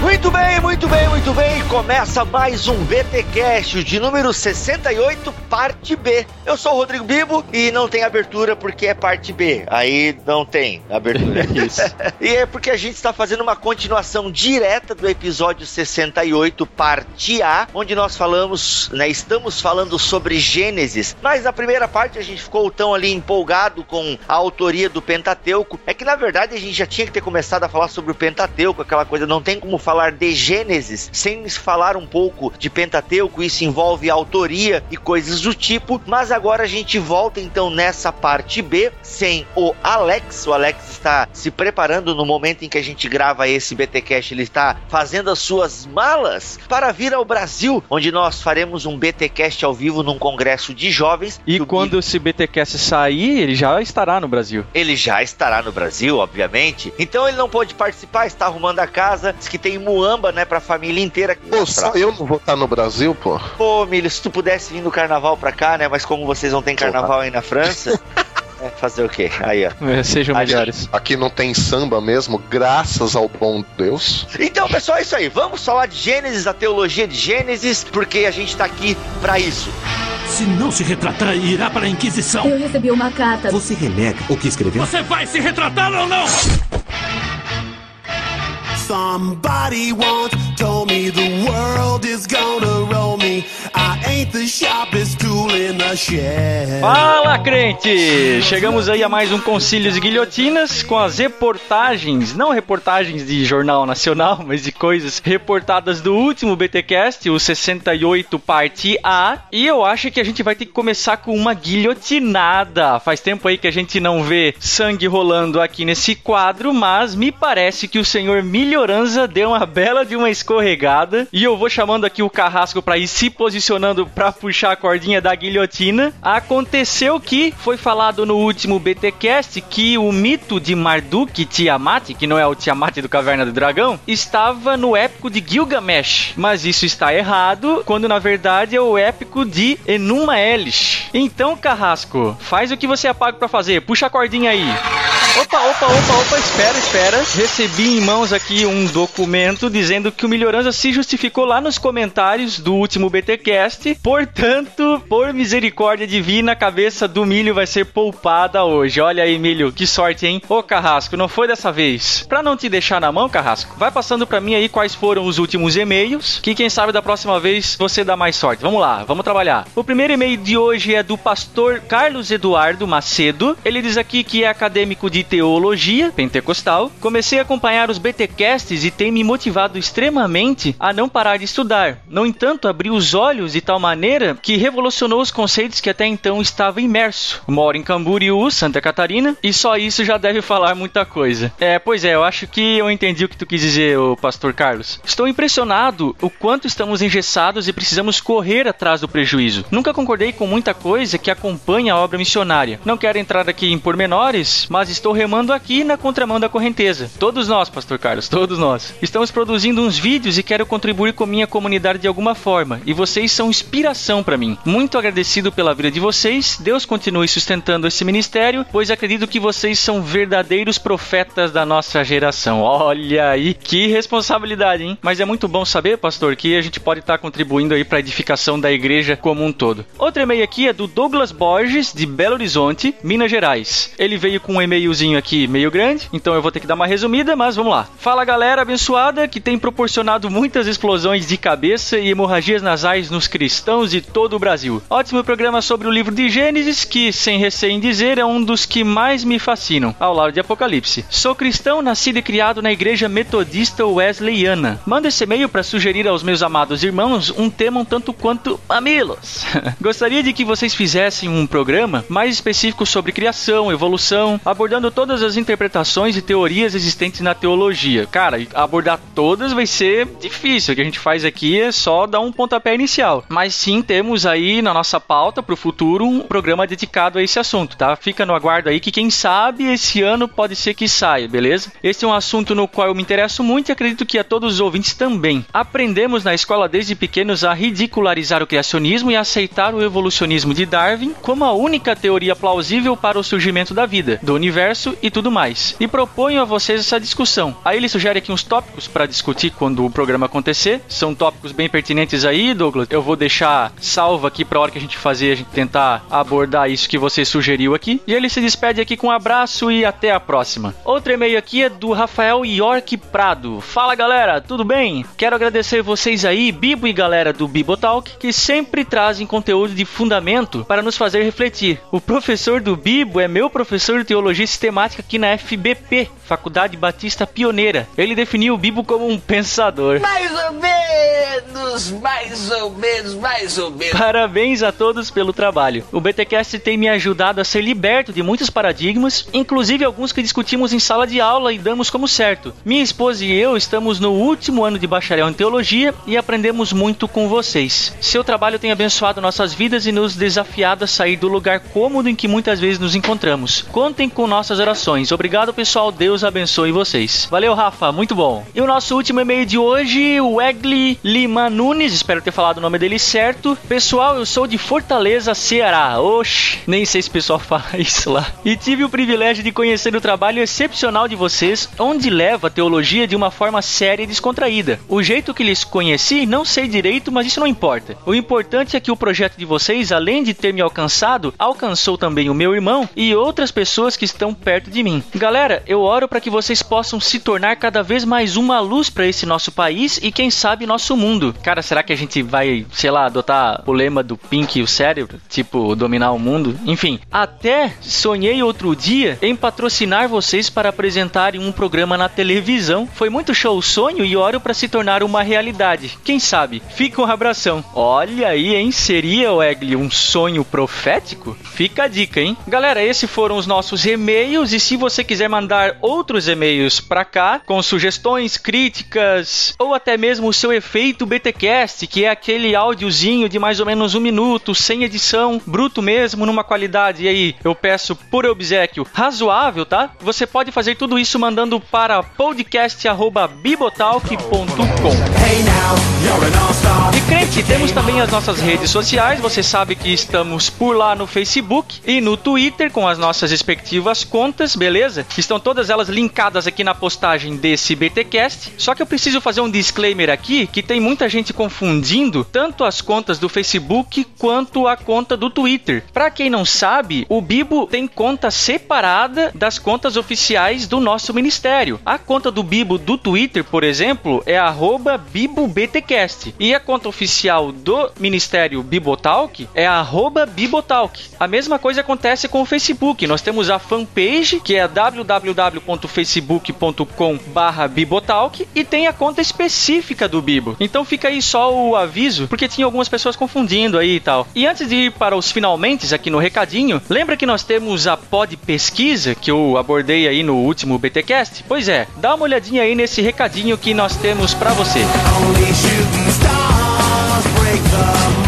Muito bem, muito bem, muito bem. Começa mais um BTcast de número 68, parte B. Eu sou o Rodrigo Bibo e não tem abertura porque é parte B. Aí não tem abertura. Isso. e é porque a gente está fazendo uma continuação direta do episódio 68, parte A, onde nós falamos, né, estamos falando sobre Gênesis. Mas na primeira parte a gente ficou tão ali empolgado com a autoria do Pentateuco, é que na verdade a gente já tinha que ter começado a falar sobre o Pentateuco, aquela coisa não tem como falar de Gênesis sem falar um pouco de Pentateuco, isso envolve autoria e coisas do tipo, mas agora a gente volta então nessa parte B sem o Alex. O Alex está se preparando no momento em que a gente grava esse BTcast, ele está fazendo as suas malas para vir ao Brasil, onde nós faremos um BTcast ao vivo num congresso de jovens. E quando esse BTcast sair, ele já estará no Brasil. Ele já estará no Brasil, obviamente. Então ele não pôde participar, está arrumando a casa, diz que tem muamba, né, pra família inteira. Pô, só eu não vou estar no Brasil, pô. Pô, Milho, se tu pudesse vir no carnaval pra cá, né, mas como vocês não têm carnaval aí na França... É, fazer o quê? Aí, ó. É, sejam Aí, melhores. Aqui não tem samba mesmo, graças ao bom Deus. Então, pessoal, é isso aí. Vamos falar de Gênesis, a teologia de Gênesis, porque a gente tá aqui pra isso. Se não se retratar, irá para a Inquisição. Eu recebi uma carta. Você renega o que escreveu? Você vai se retratar ou não? Somebody once told me the world is gonna roll me. I Fala, crente! Chegamos aí a mais um Concílios e Guilhotinas com as reportagens, não reportagens de jornal nacional, mas de coisas reportadas do último BTcast, o 68 parte A. E eu acho que a gente vai ter que começar com uma guilhotinada. Faz tempo aí que a gente não vê sangue rolando aqui nesse quadro, mas me parece que o senhor Melhoranza deu uma bela de uma escorregada. E eu vou chamando aqui o Carrasco para ir se posicionando para puxar a cordinha da guilhotina. Aconteceu que foi falado no último BTcast que o mito de Marduk Tiamat, que não é o Tiamat do Caverna do Dragão, estava no épico de Gilgamesh. Mas isso está errado, quando na verdade é o épico de Enuma Elish. Então, Carrasco, faz o que você apaga para fazer. Puxa a cordinha aí. Opa, opa, opa, opa, espera, espera. Recebi em mãos aqui um documento dizendo que o Melhorança se justificou lá nos comentários do último BTcast. Portanto, por misericórdia divina, a cabeça do milho vai ser poupada hoje. Olha aí, milho, que sorte, hein? Ô, Carrasco, não foi dessa vez. Pra não te deixar na mão, Carrasco, vai passando pra mim aí quais foram os últimos e-mails, que quem sabe da próxima vez você dá mais sorte. Vamos lá, vamos trabalhar. O primeiro e-mail de hoje é do pastor Carlos Eduardo Macedo. Ele diz aqui que é acadêmico de teologia pentecostal. Comecei a acompanhar os BTcasts e tem me motivado extremamente a não parar de estudar. No entanto, abri os olhos de tal maneira que revolucionou os conceitos que até então estava imerso. Moro em Camboriú, Santa Catarina, e só isso já deve falar muita coisa. É, pois é, eu acho que eu entendi o que tu quis dizer, o pastor Carlos. Estou impressionado o quanto estamos engessados e precisamos correr atrás do prejuízo. Nunca concordei com muita coisa que acompanha a obra missionária. Não quero entrar aqui em pormenores, mas estou remando aqui na contramão da correnteza. Todos nós, pastor Carlos, todos nós. Estamos produzindo uns vídeos e quero contribuir com minha comunidade de alguma forma, e vocês são inspiração para mim. Muito agradecido pela vida de vocês. Deus continue sustentando esse ministério, pois acredito que vocês são verdadeiros profetas da nossa geração. Olha aí que responsabilidade, hein? Mas é muito bom saber, pastor, que a gente pode estar contribuindo aí para edificação da igreja como um todo. Outro e-mail aqui é do Douglas Borges de Belo Horizonte, Minas Gerais. Ele veio com um e-mailzinho aqui meio grande, então eu vou ter que dar uma resumida, mas vamos lá. Fala galera abençoada que tem proporcionado muitas explosões de cabeça e hemorragias nasais nos cristãos de todo o Brasil. Ótimo programa sobre o livro de Gênesis, que, sem receio em dizer, é um dos que mais me fascinam, ao lado de Apocalipse. Sou cristão, nascido e criado na igreja metodista wesleyana. Manda esse e-mail para sugerir aos meus amados irmãos um tema um tanto quanto mamilos. Gostaria de que vocês fizessem um programa mais específico sobre criação, evolução, abordando todas as interpretações e teorias existentes na teologia. Cara, abordar todas vai ser difícil. O que a gente faz aqui é só dar um pontapé inicial. Mas sim, temos aí na nossa pauta pro futuro um programa dedicado a esse assunto, tá? Fica no aguardo aí que quem sabe esse ano pode ser que saia, beleza? Esse é um assunto no qual eu me interesso muito e acredito que a todos os ouvintes também. Aprendemos na escola desde pequenos a ridicularizar o criacionismo e aceitar o evolucionismo de Darwin como a única teoria plausível para o surgimento da vida, do universo e tudo mais. E proponho a vocês essa discussão. Aí ele sugere aqui uns tópicos para discutir quando o programa acontecer. São tópicos bem pertinentes aí, Douglas. Eu vou deixar salvo aqui para a hora que a gente fazer, a gente tentar abordar isso que você sugeriu aqui. E ele se despede aqui com um abraço e até a próxima. Outro e-mail aqui é do Rafael York Prado. Fala galera, tudo bem? Quero agradecer vocês aí, Bibo e galera do Bibotalk, que sempre trazem conteúdo de fundamento para nos fazer refletir. O professor do Bibo é meu professor de teologia sistemática aqui na FBP, Faculdade Batista Pioneira. Ele definiu o Bibo como um pensador. Mais ou menos, mais ou menos, mais ou menos. Parabéns a todos pelo trabalho. O BTcast tem me ajudado a ser liberto de muitos paradigmas, inclusive alguns que discutimos em sala de aula e damos como certo. Minha esposa e eu estamos no último ano de bacharel em teologia e aprendemos muito com vocês. Seu trabalho tem abençoado nossas vidas e nos desafiado a sair do lugar cômodo em que muitas vezes nos encontramos. Contem com nossas orações. Obrigado, pessoal. Deus abençoe vocês. Valeu, Rafa. Muito bom. E o nosso último e-mail de hoje, o Egli Lima Nunes. Espero ter falado o nome dele certo. Pessoal, eu sou de Fortaleza, Ceará. Oxi, nem sei se o pessoal fala isso lá. E tive o privilégio de conhecer o trabalho excepcional de vocês, onde leva a teologia de uma forma séria e descontraída. O jeito que lhes conheci, não sei direito, mas isso não importa. O importante é que o projeto de vocês, além de ter me alcançado, alcançou também o meu irmão e outras pessoas que estão perto de mim. Galera, eu oro para que vocês possam se tornar cada vez mais uma luz para esse nosso país e quem sabe nosso mundo. Cara, será que a gente vai, sei lá, adotar o lema do Pink e o cérebro, tipo dominar o mundo? Enfim, até sonhei outro dia em patrocinar vocês para apresentarem um programa na televisão. Foi muito show o sonho e oro para se tornar uma realidade. Quem sabe? Fica um abração. Olha aí, hein? Seria, Egli, um sonho profético? Fica a dica, hein? Galera, esses foram os nossos e-mails e se você quiser mandar outros e-mails para cá com sugestões, críticas ou até mesmo o seu efeito BTcast, que é aquele áudiozinho de mais ou menos um minuto, sem edição, bruto mesmo, numa qualidade e aí eu peço por obsequio razoável, tá? Você pode fazer tudo isso mandando para podcast@bibotalk.com. E crente, temos também as nossas redes sociais. Você sabe que estamos por lá no Facebook e no Twitter com as nossas respectivas contas, beleza? Estão todas elas linkadas aqui na postagem desse BTcast. Só que eu preciso fazer um disclaimer aqui que tem muita gente confundindo tanto as contas do Facebook quanto a conta do Twitter. Para quem não sabe, o Bibo tem conta separada das contas oficiais do nosso ministério. A conta do Bibo do Twitter, por exemplo, é @bibobtcast e a conta oficial do Ministério Bibotalk é Bibotalk. A mesma coisa acontece com o Facebook. Nós temos a fanpage, que é www.facebook.com/bibotalk e tem a conta específica do Bibo. Então fica aí só o aviso, porque tinha algumas pessoas confundindo aí e tal. E antes de ir para os finalmente aqui no recadinho, lembra que nós temos a Pod Pesquisa que eu abordei aí no último BTcast? Pois é, dá uma olhadinha aí nesse recadinho que nós temos para você. Only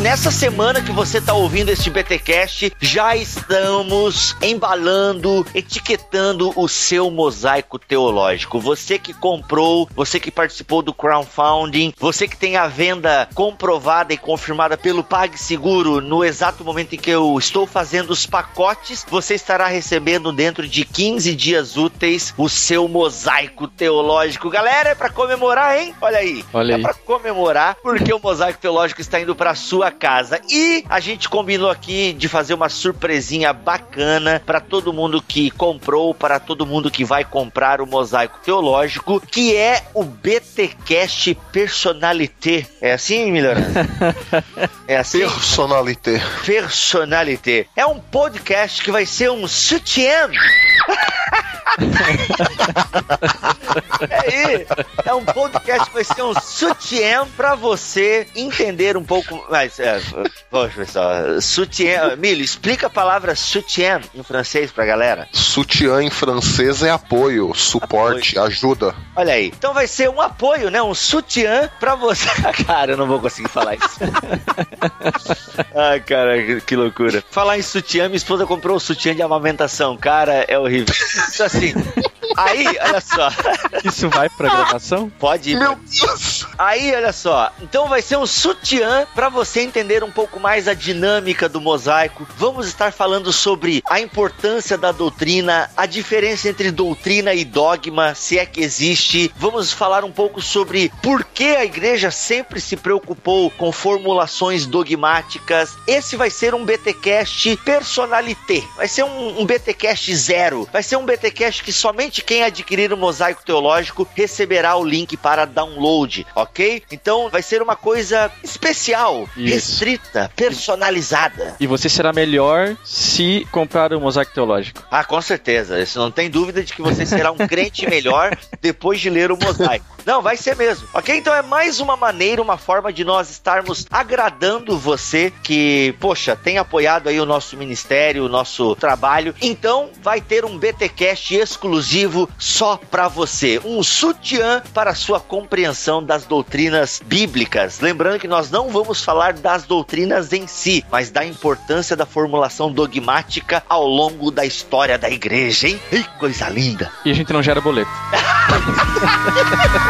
nessa semana que você tá ouvindo este BTcast, já estamos embalando, etiquetando o seu mosaico teológico. Você que comprou, você que participou do crowdfunding, você que tem a venda comprovada e confirmada pelo PagSeguro no exato momento em que eu estou fazendo os pacotes, você estará recebendo dentro de 15 dias úteis o seu mosaico teológico. Galera, é pra comemorar, hein? Olha aí. Olha é aí. pra comemorar, porque o mosaico teológico está indo pra sua casa. E a gente combinou aqui de fazer uma surpresinha bacana pra todo mundo que comprou, para todo mundo que vai comprar o mosaico teológico, que é o BTcast Personalité. É assim, melhorando? É assim? Personalité. Personalité. É um podcast que vai ser um sutiã. é, é um podcast que vai ser um sutiã pra você entender um pouco mais. É, poxa, pessoal, sutiã. Milho, explica a palavra sutiã em francês pra galera. Sutiã em francês é apoio, suporte, ajuda. Olha aí. Então vai ser um apoio, né? Um sutiã pra você. Cara, eu não vou conseguir falar isso. Ai, cara, que- loucura. Falar em sutiã, minha esposa comprou o sutiã de amamentação. Cara, é horrível. Então assim. Aí, olha só. Isso vai pra gravação? Pode ir. Meu Deus! Aí, olha só. Então vai ser um sutiã pra você entender um pouco mais a dinâmica do mosaico. Vamos estar falando sobre a importância da doutrina, a diferença entre doutrina e dogma, se é que existe. Vamos falar um pouco sobre por que a igreja sempre se preocupou com formulações dogmáticas. Esse vai ser um BTcast personalité. Vai ser um, um BTcast zero. Vai ser um BTcast que somente quem adquirir o mosaico teológico receberá o link para download, ok? Então vai ser uma coisa especial, Isso. restrita, personalizada. E você será melhor se comprar o mosaico teológico. Ah, com certeza. Isso não tem dúvida de que você será um crente melhor depois de ler o mosaico. Não, vai ser mesmo. Ok? Então é mais uma maneira, uma forma de nós estarmos agradando você que, poxa, tem apoiado aí o nosso ministério, o nosso trabalho. Então vai ter um BTcast exclusivo só pra você. Um sutiã para a sua compreensão das doutrinas bíblicas. Lembrando que nós não vamos falar das doutrinas em si, mas da importância da formulação dogmática ao longo da história da igreja, hein? Ih, coisa linda! E a gente não gera boleto.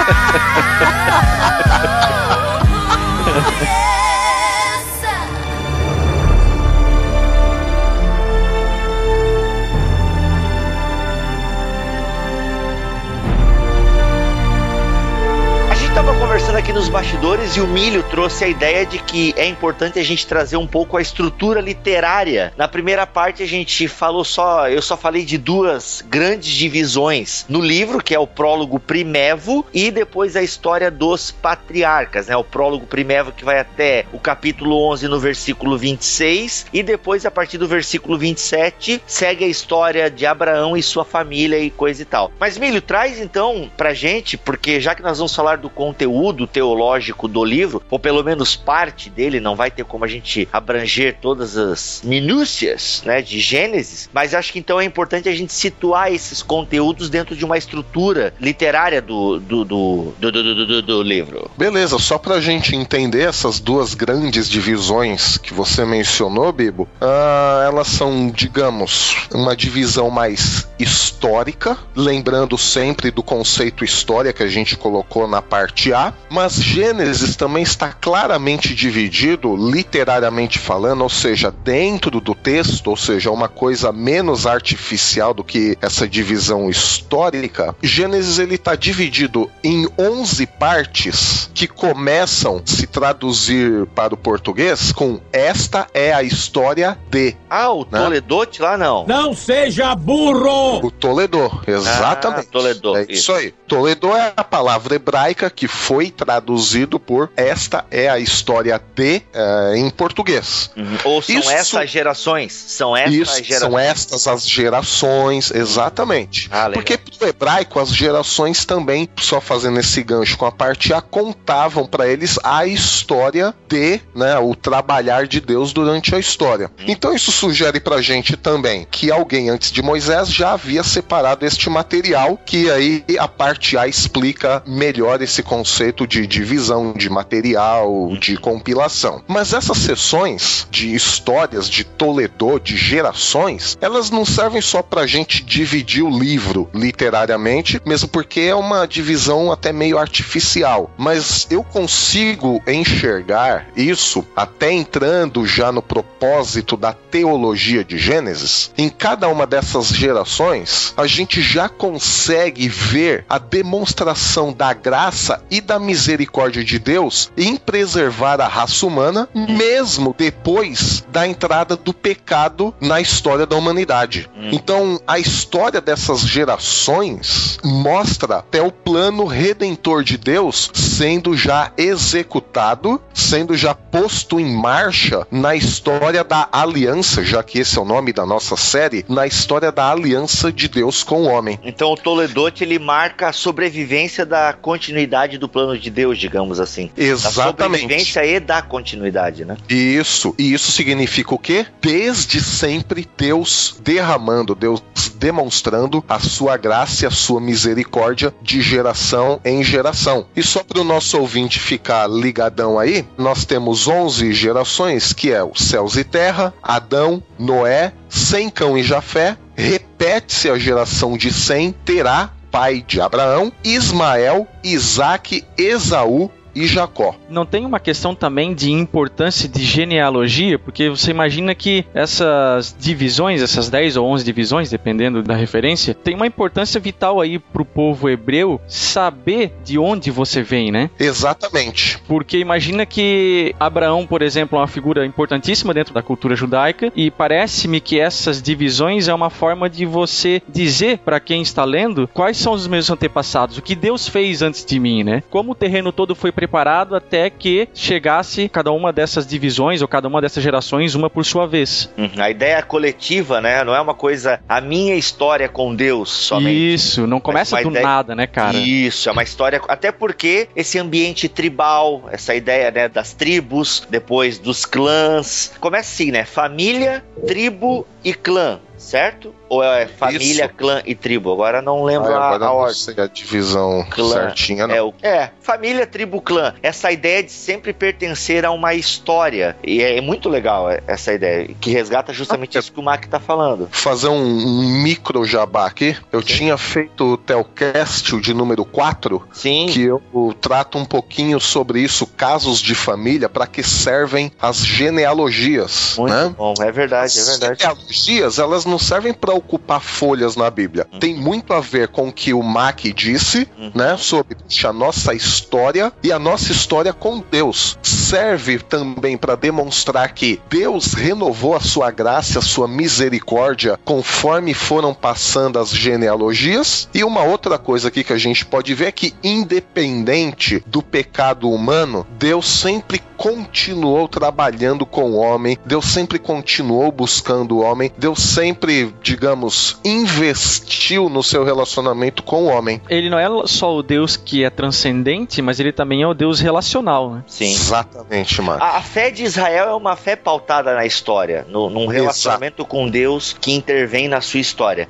A gente tava conversando aqui nos bastidores e o Milho trouxe a ideia de que é importante a gente trazer um pouco a estrutura literária. Na primeira parte a gente falou só, eu só falei de duas grandes divisões no livro, que é o prólogo primevo e depois a história dos patriarcas, né? O prólogo primevo que vai até o capítulo 11 no versículo 26 e depois a partir do versículo 27 segue a história de Abraão e sua família e coisa e tal. Mas Milho, traz então pra gente, porque já que nós vamos falar do conteúdo teológico do livro, ou pelo menos parte dele, não vai ter como a gente abranger todas as minúcias, né, de Gênesis, mas acho que então é importante a gente situar esses conteúdos dentro de uma estrutura literária do, do, do, do, do, do- do- livro. Beleza, só pra gente entender essas duas grandes divisões que você mencionou, Bibo, ah, elas são, digamos, uma divisão mais histórica, lembrando sempre do conceito história que a gente colocou na parte A, mas Gênesis também está claramente dividido, literariamente falando, ou seja, dentro do texto, ou seja, uma coisa menos artificial do que essa divisão histórica. Gênesis ele está dividido em 11 partes que começam a se traduzir para o português com esta é a história de Ah, o Né? Toledote lá não. Não seja burro! o Toledo, exatamente. Ah, Toledo, É isso. isso aí. Toledo é a palavra hebraica que foi traduzido por esta é a história de eh, em português. Uhum. Ou são Isso- essas gerações? São essas Isso, gerações? são estas as gerações, exatamente. Ah. Porque pro hebraico as gerações também, só fazendo esse gancho com a parte A, contavam para eles a história de, né, o trabalhar de Deus durante a história. Hum. Então isso sugere pra gente também que alguém antes de Moisés já havia separado este material, que aí a parte A explica melhor esse conceito de, de divisão de material, de compilação. Mas essas sessões de histórias de Toledo, de gerações, elas não servem só pra gente dividir o livro literariamente, mesmo porque é uma divisão até meio artificial. Mas eu consigo enxergar isso até entrando já no propósito da teologia de Gênesis. Em cada uma dessas gerações, a gente já consegue ver a demonstração da graça e da misericórdia de Deus em preservar a raça humana, mesmo depois da entrada do pecado na história da humanidade. Então, a história dessas gerações mostra até o plano redentor de Deus sendo já executado, sendo já posto em marcha na história da aliança, já que esse é o nome da nossa série, na história da aliança de Deus com o homem. Então o Toledote ele marca a sobrevivência da continuidade do plano de Deus, digamos assim. Da Exatamente. sobrevivência e da continuidade, né? Isso. E isso significa o quê? Desde sempre Deus derramando, Deus demonstrando a sua graça e a sua misericórdia de geração em geração. E só para o nosso ouvinte ficar ligadão aí, nós temos 11 gerações, que é o céus e terra, Adão, Noé, Sem, Cão e Jafé, repete-se a geração de Sem, Terá, pai de Abraão, Ismael, Isaac, Esaú e Jacó. Não tem uma questão também de importância de genealogia, porque você imagina que essas divisões, essas 10 ou 11 divisões, dependendo da referência, tem uma importância vital aí pro povo hebreu saber de onde você vem, né? Exatamente. Porque imagina que Abraão, por exemplo, é uma figura importantíssima dentro da cultura judaica e parece-me que essas divisões é uma forma de você dizer para quem está lendo quais são os meus antepassados, o que Deus fez antes de mim, né? Como o terreno todo foi preparado até que chegasse cada uma dessas divisões ou cada uma dessas gerações, uma por sua vez. Uhum. A ideia coletiva, né? Não é uma coisa, a minha história com Deus somente. Isso, não começa do ideia- nada, né, cara? Isso, é uma história. Até porque esse ambiente tribal, essa ideia né, das tribos, depois dos clãs. Começa assim, né? Família, tribo e clã, certo? Ou é família, Isso. clã e tribo? Agora não lembro Ah, a, agora a não ordem. sei a divisão Clã. certinha, não. É, o- é, família, tribo, clã. Essa ideia de sempre pertencer a uma história. E é muito legal é, essa ideia, que resgata justamente Ah, isso que o Mac tá falando. fazer um, um micro jabá aqui. Eu tinha feito o Telcast, de número 4, Sim. que eu trato um pouquinho sobre isso, casos de família, para que servem as genealogias, Muito né? bom, é verdade, é As verdade. genealogias, elas não servem para ocupar folhas na Bíblia. Uhum. Tem muito a ver com o que o Mac disse, Uhum. né, sobre a nossa história e a nossa história com Deus. Serve também para demonstrar que Deus renovou a sua graça, a sua misericórdia conforme foram passando as genealogias. E uma outra coisa aqui que a gente pode ver é que independente do pecado humano, Deus sempre continuou trabalhando com o homem, Deus sempre continuou buscando o homem, Deus sempre, digamos, investiu no seu relacionamento com o homem. Ele não é só o Deus que é transcendente, mas ele também é o Deus relacional, né? Sim. Exatamente, mano. A, a fé de Israel é uma fé pautada na história, no, num relacionamento com Deus que intervém na sua história.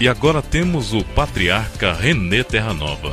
E agora temos o patriarca René Terranova.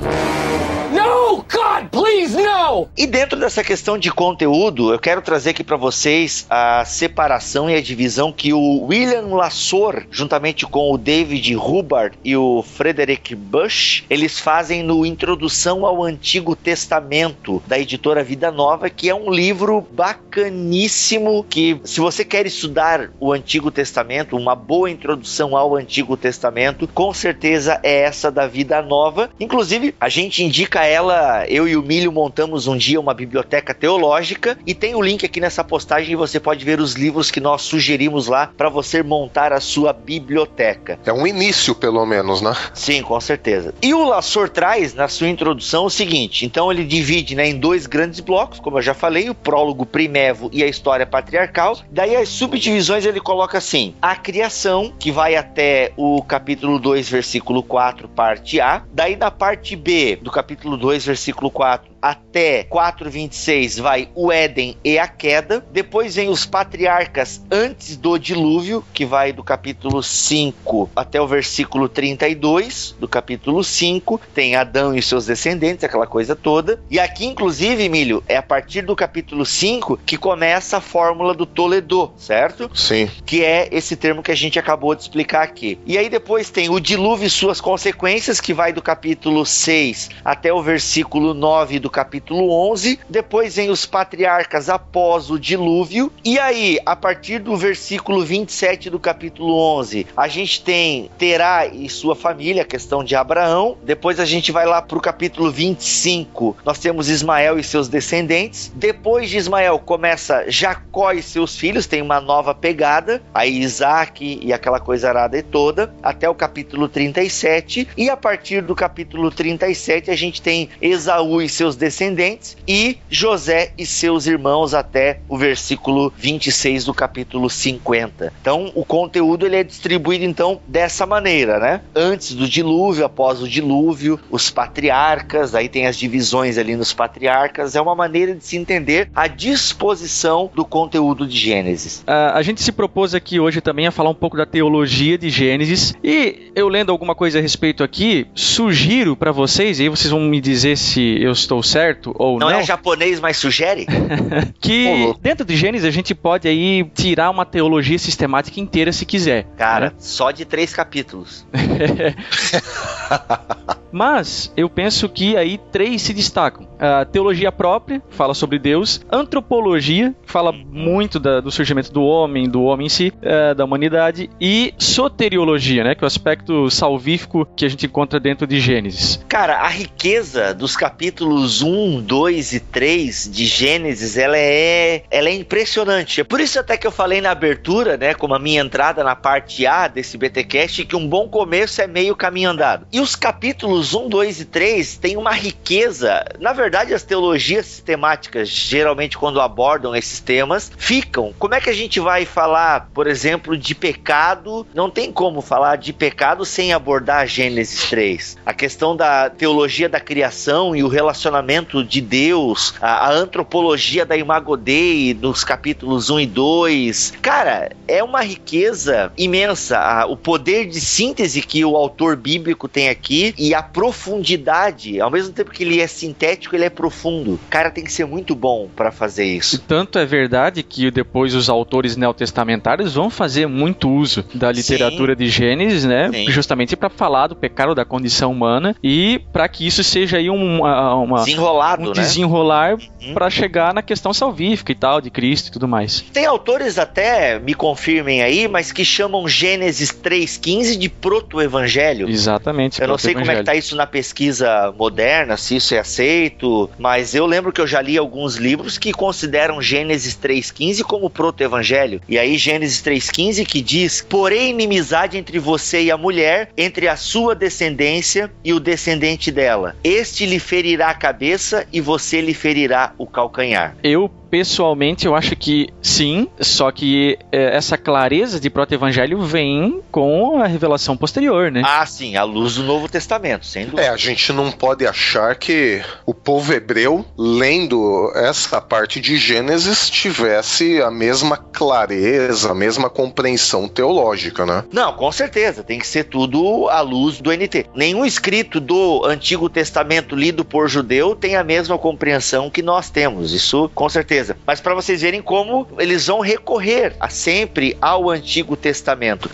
Please, no! E dentro dessa questão de conteúdo, eu quero trazer aqui para vocês a separação e a divisão que o William Lassor, juntamente com o David Hubbard e o Frederick Bush, eles fazem no Introdução ao Antigo Testamento, da editora Vida Nova, que é um livro bacaníssimo que, se você quer estudar o Antigo Testamento, uma boa introdução ao Antigo Testamento, com certeza é essa da Vida Nova. Inclusive, a gente indica ela, eu e o Milho montamos um dia uma biblioteca teológica e tem o link aqui nessa postagem e você pode ver os livros que nós sugerimos lá para você montar a sua biblioteca. É um início, pelo menos, né? Sim, com certeza. E o Lassor traz na sua introdução o seguinte: então ele divide né, em dois grandes blocos, como eu já falei, o prólogo primevo e a história patriarcal. Daí as subdivisões ele coloca assim: a criação, que vai até o capítulo 2, versículo 4, parte A. Daí na parte B do capítulo 2, versículo 4 24 até 4:26 vai o Éden e a queda. Depois vem os patriarcas antes do dilúvio, que vai do capítulo 5 até o versículo 32 do capítulo 5. Tem Adão e seus descendentes, aquela coisa toda. E aqui, inclusive, Emílio, é a partir do capítulo 5 que começa a fórmula do Toledo, certo? Sim. Que é esse termo que a gente acabou de explicar aqui. E aí depois tem o dilúvio e suas consequências, que vai do capítulo 6 até o versículo 9 do capítulo 11. Depois vem os patriarcas após o dilúvio. E aí, a partir do versículo 27 do capítulo 11, a gente tem Terá e sua família, a questão de Abraão. Depois a gente vai lá para o capítulo 25, nós temos Ismael e seus descendentes. Depois de Ismael começa Jacó e seus filhos, tem uma nova pegada. Aí Isaac e aquela coisa arada toda, até o capítulo 37. E a partir do capítulo 37 a gente tem Esaú e seus descendentes e José e seus irmãos até o versículo 26 do capítulo 50. Então, o conteúdo ele é distribuído então dessa maneira, né? Antes do dilúvio, após o dilúvio, os patriarcas, aí tem as divisões ali nos patriarcas, é uma maneira de se entender a disposição do conteúdo de Gênesis. Uh, a gente se propôs aqui hoje também a falar um pouco da teologia de Gênesis e eu lendo alguma coisa a respeito aqui, sugiro para vocês, e aí vocês vão me dizer se eu estou certo ou não. Não é japonês, mas sugere? que dentro de Gênesis a gente pode aí tirar uma teologia sistemática inteira se quiser. Cara, né? só de três capítulos. Mas eu penso que aí três se destacam. A teologia própria, fala sobre Deus. Antropologia, fala muito da, do surgimento do homem, do homem em si, uh, da humanidade. E soteriologia, né? Que é o aspecto salvífico que a gente encontra dentro de Gênesis. Cara, a riqueza dos capítulos 1, 2 e 3 de Gênesis, ela é, ela é impressionante. É por isso até que eu falei na abertura, né? Como a minha entrada na parte A desse BTcast, que um bom começo é meio caminho andado. E os capítulos 1, 2 e 3 têm uma riqueza. Na verdade, as teologias sistemáticas, geralmente quando abordam esses temas, ficam. Como é que a gente vai falar, por exemplo, de pecado? Não tem como falar de pecado sem abordar Gênesis 3. A questão da teologia da criação e o relacionamento de Deus, a, a antropologia da Imago Dei nos capítulos 1 e 2. Cara, é uma riqueza imensa. A, o poder de síntese que o autor bíblico tem aqui e a profundidade, ao mesmo tempo que ele é sintético, ele é profundo. O cara tem que ser muito bom para fazer isso. E tanto é verdade que depois os autores neotestamentários vão fazer muito uso da literatura Sim. de Gênesis, né? Sim. Justamente para falar do pecado da condição humana e para que isso seja aí uma, uma desenrolado, um né? desenrolar uhum. para chegar na questão salvífica e tal de Cristo e tudo mais. Tem autores até me confirmem aí, mas que chamam Gênesis 3:15 de proto-evangelho. Exatamente. Eu não sei como é que tá isso na pesquisa moderna, se isso é aceito, mas eu lembro que eu já li alguns livros que consideram Gênesis 3:15 como proto-evangelho. E aí Gênesis 3:15 que diz: "Porém inimizade entre você e a mulher, entre a sua descendência e o descendente dela. Este lhe ferirá a cabeça e você lhe ferirá o calcanhar." Eu pessoalmente eu acho que sim, só que é, essa clareza de proto-evangelho vem com a revelação posterior, né? Ah, sim, à luz do Novo Testamento, sem dúvida. É, a gente não pode achar que o povo hebreu, lendo essa parte de Gênesis, tivesse a mesma clareza, a mesma compreensão teológica, né? Não, com certeza, tem que ser tudo à luz do NT. Nenhum escrito do Antigo Testamento lido por judeu tem a mesma compreensão que nós temos, isso com certeza. Mas para vocês verem como eles vão recorrer a sempre ao Antigo Testamento.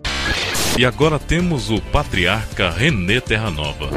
E agora temos o patriarca René Terranova.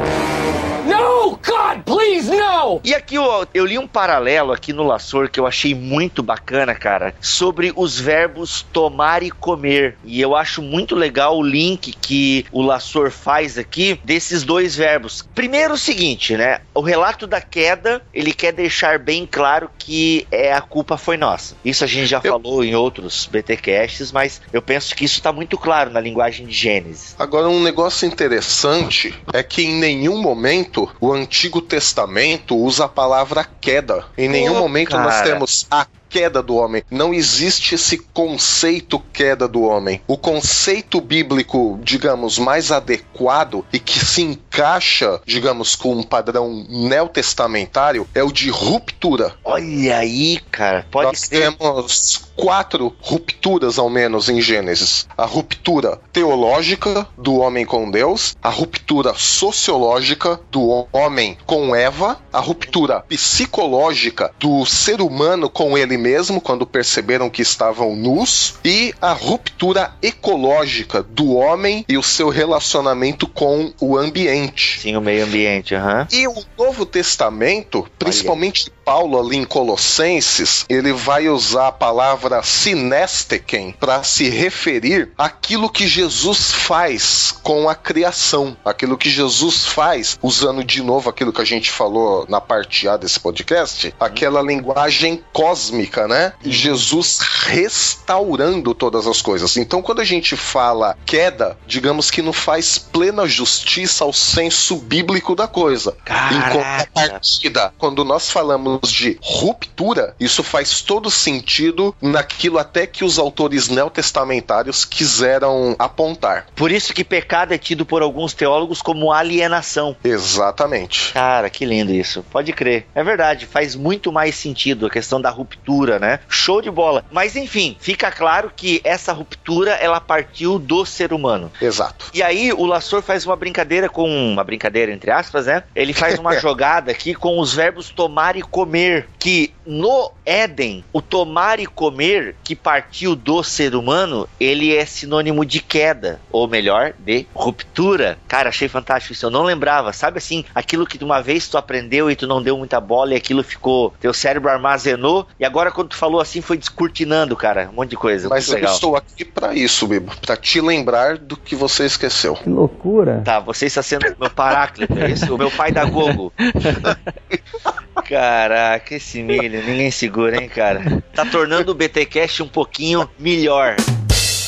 No, God, please, no! E aqui eu, eu li um paralelo aqui no Laçor que eu achei muito bacana, cara, sobre os verbos tomar e comer. E eu acho muito legal o link que o Laçor faz aqui desses dois verbos. Primeiro o seguinte, né? O relato da queda, ele quer deixar bem claro que é a culpa foi nossa. Isso a gente já eu... falou em outros BTcasts, mas eu penso que isso está muito claro na linguagem de Gênesis. Agora um negócio interessante é que em nenhum momento o Antigo Testamento usa a palavra queda. Em nenhum momento cara. nós temos a queda do homem. Não existe esse conceito queda do homem. O conceito bíblico, digamos, mais adequado e que se encaixa, digamos, com um padrão neotestamentário é o de ruptura. Olha aí, cara. Pode Nós temos quatro rupturas, ao menos, em Gênesis: a ruptura teológica do homem com Deus, a ruptura sociológica do homem com Eva, a ruptura psicológica do ser humano com ele mesmo, quando perceberam que estavam nus, e a ruptura ecológica do homem e o seu relacionamento com o ambiente. Sim, o meio ambiente, aham. E o Novo Testamento, principalmente Paulo ali em Colossenses, ele vai usar a palavra sinesteken para se referir àquilo que Jesus faz com a criação, aquilo que Jesus faz, usando de novo aquilo que a gente falou na parte A desse podcast, aquela linguagem cósmica, né? Jesus restaurando todas as coisas. Então, quando a gente fala queda, digamos que não faz plena justiça ao senso bíblico da coisa. Em contrapartida, quando nós falamos de ruptura, isso faz todo sentido naquilo até que os autores neotestamentários quiseram apontar. Por isso que pecado é tido por alguns teólogos como alienação. Exatamente. Cara, que lindo isso. Pode crer. É verdade, faz muito mais sentido a questão da ruptura, né? Show de bola. Mas enfim, fica claro que essa ruptura ela partiu do ser humano. Exato. E aí o Lassor faz uma brincadeira com uma brincadeira entre aspas, né? Ele faz uma jogada aqui com os verbos tomar e comer, que no Éden, o tomar e comer que partiu do ser humano, ele é sinônimo de queda, ou melhor, de ruptura. Cara, achei fantástico isso. Eu não lembrava, sabe assim, aquilo que de uma vez tu aprendeu e tu não deu muita bola e aquilo ficou, teu cérebro armazenou e agora quando tu falou assim foi descortinando, cara, um monte de coisa. Mas eu legal. estou aqui para isso, Bibo, para te lembrar do que você esqueceu. Que loucura. Tá, você está sendo meu paráclito, é isso? O meu pai da Gogo. Caraca, esse milho, ninguém segura, hein, cara? Tá tornando o BTcast um pouquinho melhor.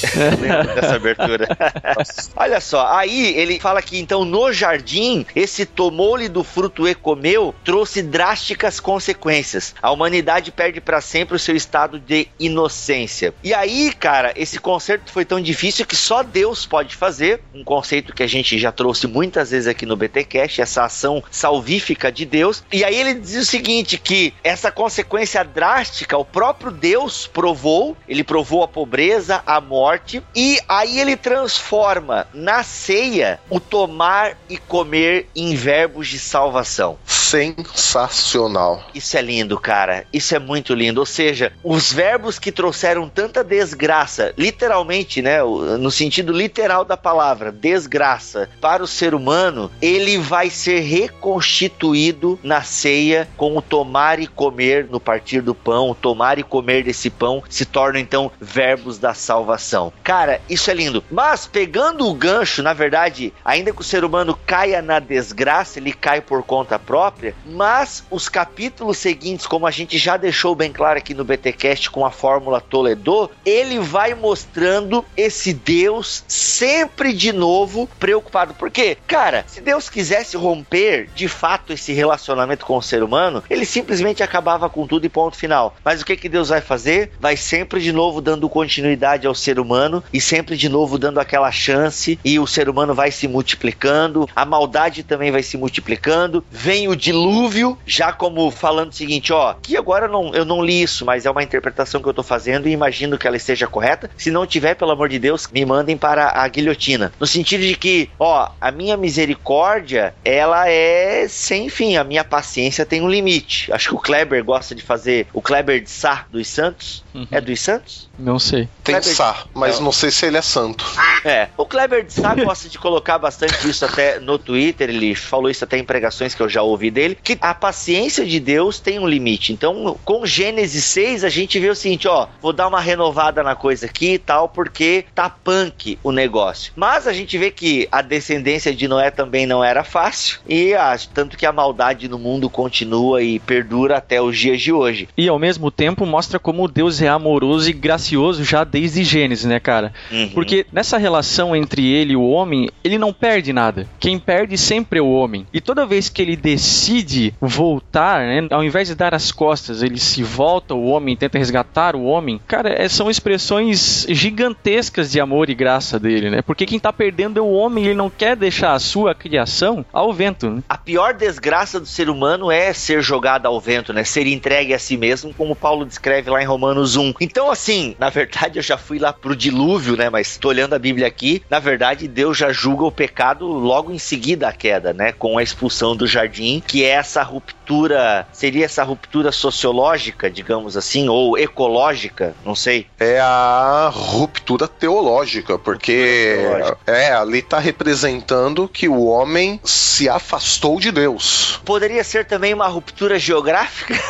Lembro dessa abertura. Olha só, aí ele fala que então no jardim, esse tomou-lhe do fruto e comeu trouxe drásticas consequências. A humanidade perde para sempre o seu estado de inocência. E aí, cara, esse conceito foi tão difícil que só Deus pode fazer. Um conceito que a gente já trouxe muitas vezes aqui no BTcast, essa ação salvífica de Deus. E aí ele diz o seguinte, que essa consequência drástica, o próprio Deus provou, ele provou a pobreza, a morte, e aí ele transforma na ceia o tomar e comer em verbos de salvação. Sensacional. Isso é lindo, cara. Isso é muito lindo. Ou seja, os verbos que trouxeram tanta desgraça, literalmente, né, no sentido literal da palavra, desgraça para o ser humano, ele vai ser reconstituído na ceia com o tomar e comer no partir do pão, tomar e comer desse pão se tornam então verbos da salvação. Cara, isso é lindo. Mas pegando o gancho, na verdade, ainda que o ser humano caia na desgraça, ele cai por conta própria, mas os capítulos seguintes, como a gente já deixou bem claro aqui no BTcast com a fórmula Toledo, ele vai mostrando esse Deus sempre de novo preocupado. Porque, cara, se Deus quisesse romper de fato esse relacionamento com o ser humano, ele simplesmente acabava com tudo e ponto final. Mas o que que Deus vai fazer? Vai sempre de novo dando continuidade ao ser humano e sempre de novo dando aquela chance e o ser humano vai se multiplicando, a maldade também vai se multiplicando, vem o dilúvio, já como falando o seguinte, ó, que agora eu não, eu não li isso, mas é uma interpretação que eu tô fazendo e imagino que ela esteja correta. Se não tiver, pelo amor de Deus, me mandem para a guilhotina. No sentido de que, ó, a minha misericórdia, ela é sem fim, a minha paciência tem um limite. Acho que o Kleber gosta de fazer o Kleber de Sá dos Santos. É dos Santos? Não sei. Tem Kleber- Sá, mas não sei se ele é santo. É, o Kleber de Sá gosta de colocar bastante isso até no Twitter, ele falou isso até em pregações que eu já ouvi dele, que a paciência de Deus tem um limite. Então, com Gênesis 6, a gente vê o seguinte, ó, vou dar uma renovada na coisa aqui e tal, porque tá punk o negócio. Mas a gente vê que a descendência de Noé também não era fácil, e ah, tanto que a maldade no mundo continua e perdura até os dias de hoje. E ao mesmo tempo mostra como Deus é amoroso e gracioso já desde Gênesis, né, cara? Uhum. Porque nessa relação entre ele e o homem, ele não perde nada. Quem perde sempre é o homem. E toda vez que ele decide voltar, né? Ao invés de dar as costas, ele se volta, o homem tenta resgatar o homem. Cara, é, são expressões gigantescas de amor e graça dele, né? Porque quem tá perdendo é o homem, ele não quer deixar a sua criação ao vento, né? A pior desgraça do ser humano é ser jogado ao vento, né? Ser entregue a si mesmo, como Paulo descreve lá em Romanos 1. Então, assim, na verdade, eu já fui lá pro dilúvio, né? Mas tô olhando a Bíblia aqui, na verdade, Deus já julga o pecado logo em seguida a queda, né? Com a expulsão do jardim, que é essa ruptura, seria essa ruptura sociológica, digamos assim, ou ecológica, não sei. É a ruptura teológica, porque teológica. é ali tá representando que o homem se afastou de Deus. Poderia ser também uma ruptura geográfica?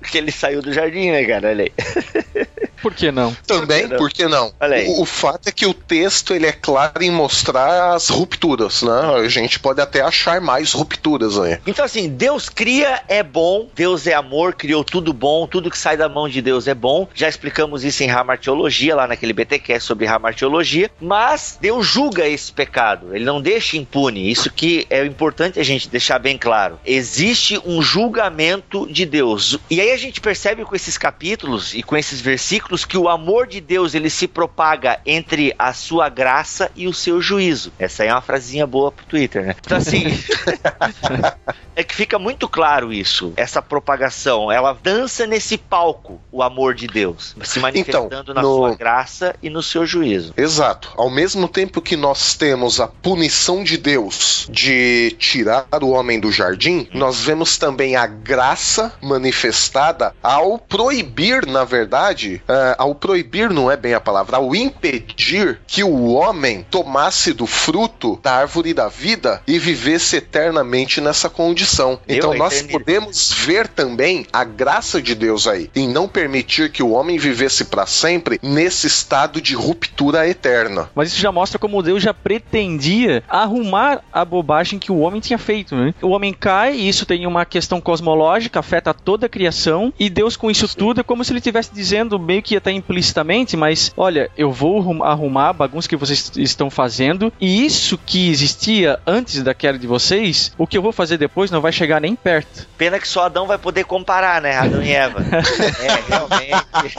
Porque ele saiu do jardim, né, cara? Olha aí. Por que não? Também, por que não? Olha aí. O, o fato é que o texto ele é claro em mostrar as rupturas, né? A gente pode até achar mais rupturas aí. Então, assim, Deus cria, é bom, Deus é amor, criou tudo bom, tudo que sai da mão de Deus é bom. Já explicamos isso em Ramartiologia, lá naquele BTQ sobre Ramartiologia. Mas Deus julga esse pecado, ele não deixa impune. Isso que é importante a gente deixar bem claro. Existe um julgamento de Deus. E aí a gente percebe com esses capítulos e com esses versículos que o amor de Deus ele se propaga entre a sua graça e o seu juízo. Essa aí é uma frasinha boa pro Twitter, né? Então, assim. é que fica muito claro isso, essa propagação. Ela dança nesse palco o amor de Deus, se manifestando Então, na no- sua graça e no seu juízo. Exato. Ao mesmo tempo que nós temos a punição de Deus de tirar o homem do jardim, nós vemos também a graça manifestada ao proibir, na verdade, eh, ao proibir não é bem a palavra, ao impedir que o homem tomasse do fruto da árvore da vida e vivesse eternamente nessa condição. Então nós eternidade. podemos ver também a graça de Deus aí, em não permitir que o homem vivesse para sempre nesse estado de ruptura eterna. Mas isso já mostra como Deus já pretendia arrumar a bobagem que o homem tinha feito. Né? O homem cai, e isso tem uma questão cosmológica, afeta toda a criação, e Deus com isso tudo é como se ele estivesse dizendo, meio que até implicitamente, mas olha, eu vou arrum- arrumar a bagunça que vocês estão fazendo, e isso que existia antes da queda de vocês, o que eu vou fazer depois não vai chegar nem perto. Pena que só Adão vai poder comparar, né? Adão e Eva. é, realmente.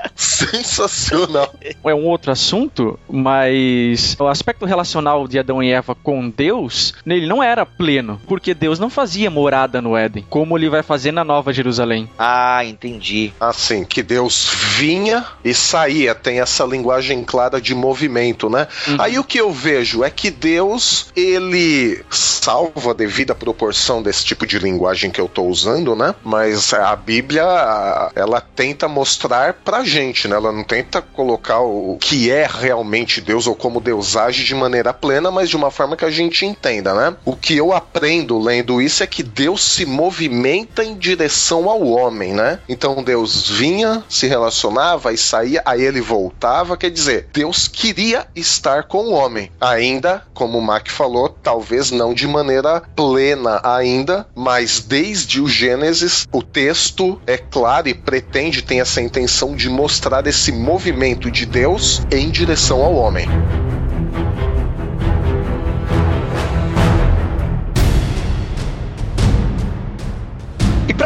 Sensacional. é um outro assunto, mas o aspecto relacional de Adão e Eva com Deus, nele não era pleno, porque Deus não fazia morada no Éden, como ele vai fazer na Nova Jerusalém. Ah, entendi. Assim, que Deus vinha e saía, tem essa linguagem clara de movimento, né? Aí o que eu vejo é que Deus, ele salva a devida proporção desse tipo de linguagem que eu tô usando, né? Mas a Bíblia, ela tenta mostrar pra gente, né? Ela não tenta colocar o que é realmente Deus ou como Deus age de maneira plena, mas de uma forma que a gente entenda, né? O que eu aprendo lendo isso é que Deus se movimenta em direção ao homem, né? Então Deus vinha, se relacionava e saía, aí ele voltava, quer dizer, Deus queria estar com o homem. Ainda, como o Mac falou, talvez não de maneira plena ainda, mas desde o Gênesis, o texto é claro e pretende, tem essa intenção de mostrar esse movimento de Deus em direção ao homem.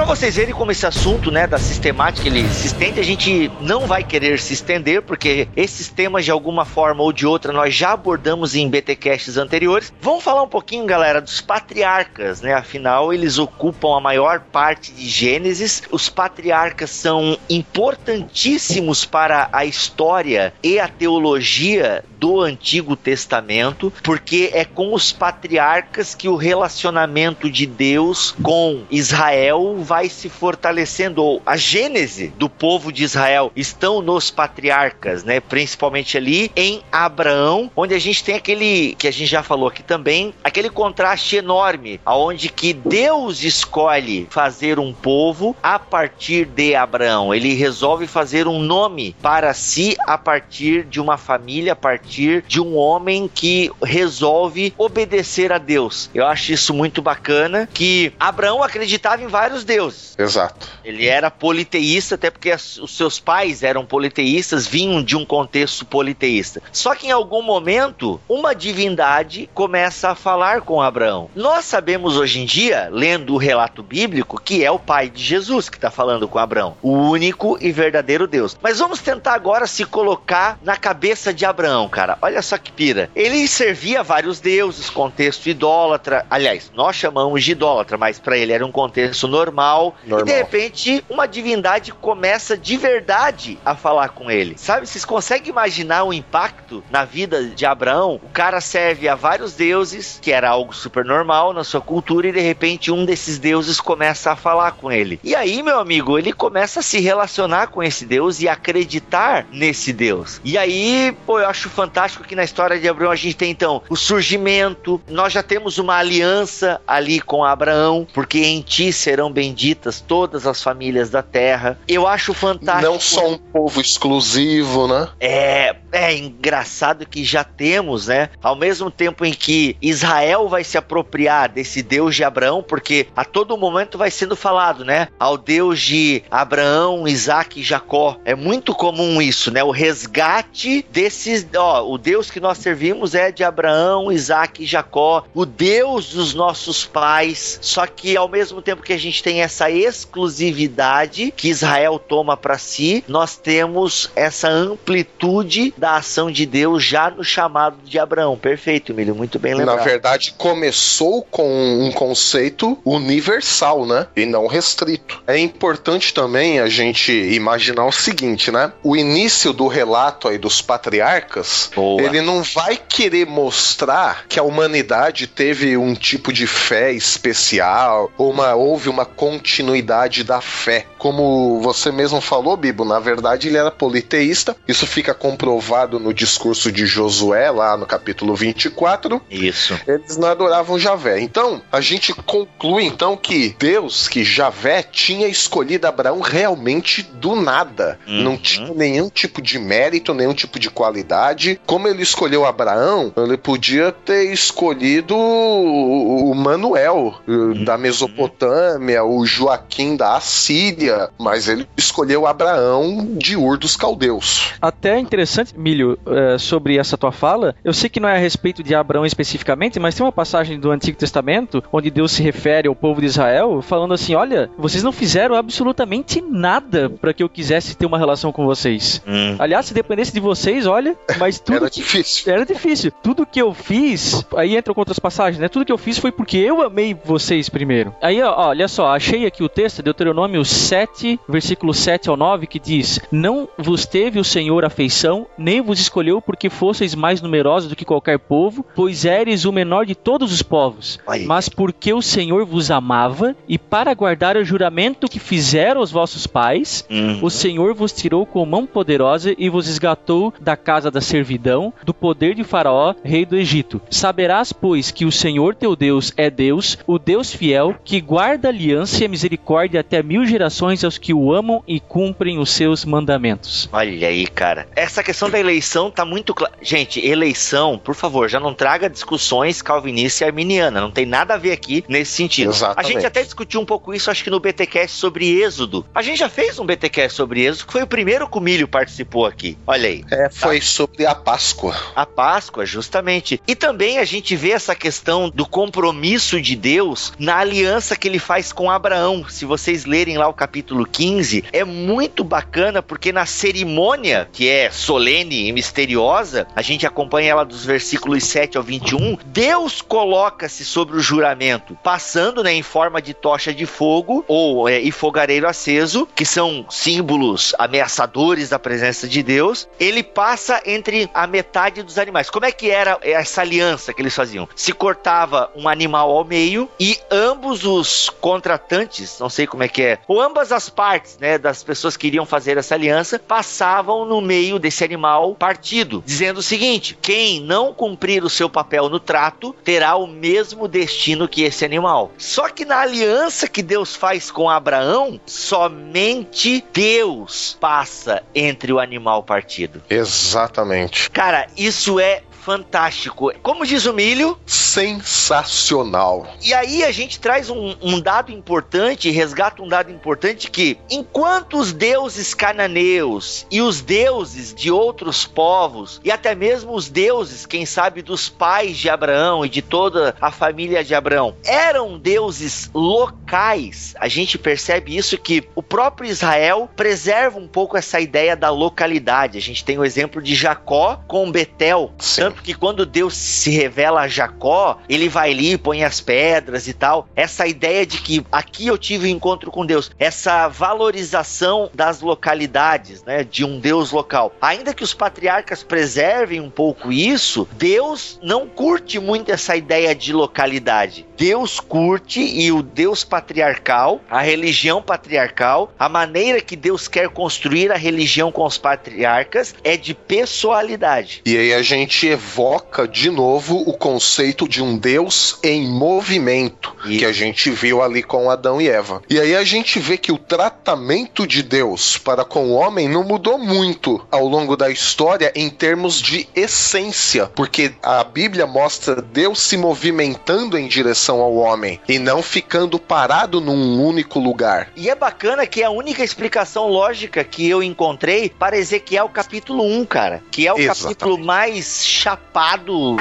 Pra vocês verem como esse assunto, né, da sistemática, ele se estende, a gente não vai querer se estender, porque esses temas, de alguma forma ou de outra, nós já abordamos em BTcasts anteriores. Vamos falar um pouquinho, galera, dos patriarcas, né? Afinal, eles ocupam a maior parte de Gênesis. Os patriarcas são importantíssimos para a história e a teologia do Antigo Testamento, porque é com os patriarcas que o relacionamento de Deus com Israel vai se fortalecendo. Ou a gênese do povo de Israel estão nos patriarcas, né? Principalmente ali em Abraão, onde a gente tem aquele que a gente já falou aqui também, aquele contraste enorme, aonde que Deus escolhe fazer um povo a partir de Abraão. Ele resolve fazer um nome para si a partir de uma família, a partir de um homem que resolve obedecer a Deus. Eu acho isso muito bacana que Abraão acreditava em vários deuses. Exato. Ele era politeísta, até porque as- os seus pais eram politeístas, vinham de um contexto politeísta. Só que em algum momento, uma divindade começa a falar com Abraão. Nós sabemos hoje em dia, lendo o relato bíblico, que é o pai de Jesus que está falando com Abraão, o único e verdadeiro Deus. Mas vamos tentar agora se colocar na cabeça de Abraão, cara. Olha só que pira. Ele servia vários deuses, contexto idólatra. Aliás, nós chamamos de idólatra, mas para ele era um contexto normal. Normal. E de repente, uma divindade começa de verdade a falar com ele. Sabe, vocês conseguem imaginar o impacto na vida de Abraão? O cara serve a vários deuses, que era algo super normal na sua cultura, e de repente um desses deuses começa a falar com ele. E aí, meu amigo, ele começa a se relacionar com esse Deus e acreditar nesse Deus. E aí, pô, eu acho fantástico que na história de Abraão a gente tem então o surgimento, nós já temos uma aliança ali com Abraão, porque em ti serão benditas todas as famílias da terra. Eu acho fantástico. Não só um povo exclusivo, né? É, é engraçado que já temos, né? Ao mesmo tempo em que Israel vai se apropriar desse Deus de Abraão, porque a todo momento vai sendo falado, né? Ao Deus de Abraão, Isaac e Jacó. É muito comum isso, né? O resgate desses. Ó, o Deus que nós servimos é de Abraão, Isaac e Jacó. O Deus dos nossos pais. Só que ao mesmo tempo que a gente tem essa exclusividade que Israel toma para si, nós temos essa amplitude da ação de Deus já no chamado de Abraão. Perfeito, Emílio, muito bem lembrado. Na verdade, começou com um conceito universal, né? E não restrito. É importante também a gente imaginar o seguinte, né? O início do relato aí dos patriarcas, Boa. ele não vai querer mostrar que a humanidade teve um tipo de fé especial, uma, houve uma continuidade da fé. Como você mesmo falou, Bibo, na verdade ele era politeísta. Isso fica comprovado no discurso de Josué, lá no capítulo 24 Isso. eles não adoravam Javé. Então, a gente conclui então que Deus, que Javé, tinha escolhido Abraão realmente do nada. Uhum. Não tinha nenhum tipo de mérito, nenhum tipo de qualidade. Como ele escolheu Abraão, ele podia ter escolhido o Manuel eh, da Mesopotâmia, o Joaquim da Assíria, mas ele escolheu Abraão de Ur dos Caldeus. Até interessante, Milho, eh, sobre essa tua fala. Eu sei que não é a respeito de Abraão especificamente, mas tem uma passagem do Antigo Testamento onde Deus se refere ao povo de Israel, falando assim: Olha, vocês não fizeram absolutamente nada para que eu quisesse ter uma relação com vocês. Hum. Aliás, se dependesse de vocês, olha, mas tudo Era que- difícil. era difícil. Tudo que eu fiz, aí entra com outras passagens, né? Tudo que eu fiz foi porque eu amei vocês primeiro. Aí, ó, olha só, achei aqui o texto, Deuteronômio 7, versículo 7 ao 9, que diz: Não vos teve o Senhor afeição, nem vos escolheu porque fosseis mais numerosos do que qualquer povo, pois eres o menor de todos os povos. Aí. Mas porque o Senhor vos amava, e para guardar o juramento que fizeram os vossos pais, Hum. o Senhor vos tirou com mão poderosa e vos resgatou da casa da servidão, do poder de Faraó, rei do Egito. Saberás, pois, que o Senhor teu Deus é Deus, o Deus fiel, que guarda aliança a misericórdia até mil gerações aos que o amam e cumprem os seus mandamentos. Olha aí, cara. Essa questão da eleição tá muito clara. Gente, eleição, por favor, já não traga discussões calvinista e arminiana. Não tem nada a ver aqui nesse sentido. Exatamente. A gente até discutiu um pouco isso, acho que no BTcast sobre Êxodo. A gente já fez um BTcast sobre Êxodo, que foi o primeiro que o Milho participou aqui. Olha aí. É, foi sobre a Páscoa. A Páscoa, justamente. E também a gente vê essa questão do compromisso de Deus na aliança que ele faz com Abraão. Se vocês lerem lá o capítulo 15, é muito bacana porque na cerimônia, que é solene e misteriosa, a gente acompanha ela dos versículos 7 ao 21, Deus coloca-se sobre o juramento, passando né, em forma de tocha de fogo ou é, e fogareiro aceso, que são símbolos ameaçadores da presença de Deus. Ele passa entre a metade dos animais. Como é que era essa aliança que eles faziam? Se cortava um animal ao meio e ambos os contratantes, não sei como é que é, ou ambas as partes, né, das pessoas que iriam fazer essa aliança, passavam no meio desse animal partido, dizendo o seguinte: quem não cumprir o seu papel no trato terá o mesmo destino que esse animal. Só que na aliança que Deus faz com Abraão, somente Deus passa entre o animal partido. Exatamente. Cara, isso é fantástico. Como diz o Milho, Sensacional. e aí a gente traz um, um dado importante, resgata um dado importante que, enquanto os deuses cananeus e os deuses de outros povos, e até mesmo os deuses, quem sabe, dos pais de Abraão e de toda a família de Abraão, eram deuses locais, a gente percebe isso que o próprio Israel preserva um pouco essa ideia da localidade. A gente tem o exemplo de Jacó com Betel, Sim. Tanto que quando Deus se revela a Jacó, ele vai ali, põe as pedras e tal. Essa ideia de que aqui eu tive um encontro com Deus, essa valorização das localidades, né, de um Deus local. Ainda que os patriarcas preservem um pouco isso, Deus não curte muito essa ideia de localidade. Deus curte e o Deus patriarcal, a religião patriarcal, a maneira que Deus quer construir a religião com os patriarcas é de pessoalidade. E aí a gente evoca de novo o conceito de um Deus em movimento, Isso. que a gente viu ali com Adão e Eva. E aí a gente vê que o tratamento de Deus para com o homem não mudou muito ao longo da história em termos de essência, porque a Bíblia mostra Deus se movimentando em direção ao homem e não ficando parado num único lugar. E é bacana que é a única explicação lógica que eu encontrei para Ezequiel capítulo 1, cara. Que é o Exatamente. capítulo mais chapado.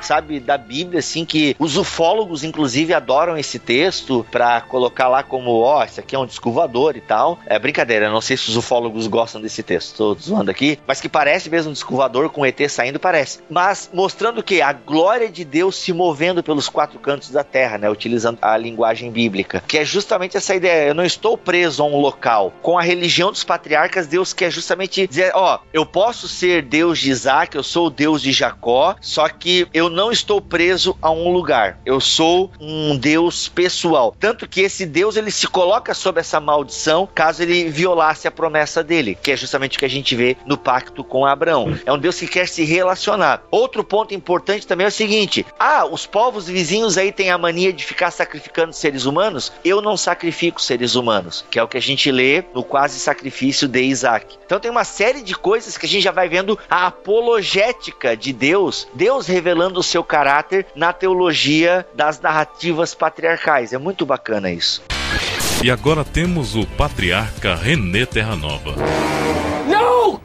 Sabe, da Bíblia, assim, que os ufólogos, inclusive, adoram esse texto pra colocar lá como, ó, isso aqui é um disco voador e tal. É brincadeira, não sei se os ufólogos gostam desse texto, tô zoando aqui, mas que parece mesmo um disco voador com ET saindo, parece. Mas mostrando que a glória de Deus se movendo pelos quatro cantos da terra, né, utilizando a linguagem bíblica, que é justamente essa ideia, eu não estou preso a um local. Com a religião dos patriarcas, Deus quer justamente dizer, ó, eu posso ser Deus de Isaac, eu sou o Deus de Jacó, só que eu não estou preso a um lugar. Eu sou um Deus pessoal. Tanto que esse Deus ele se coloca sob essa maldição caso ele violasse a promessa dele, que é justamente o que a gente vê no pacto com Abraão. É um Deus que quer se relacionar. Outro ponto importante também é o seguinte: ah, os povos vizinhos aí têm a mania de ficar sacrificando seres humanos. Eu não sacrifico seres humanos, que é o que a gente lê no quase sacrifício de Isaac. Então tem uma série de coisas que a gente já vai vendo a apologética de Deus, Deus revelando o seu caráter na teologia das narrativas patriarcais. É muito bacana isso. E agora temos o patriarca René Terranova.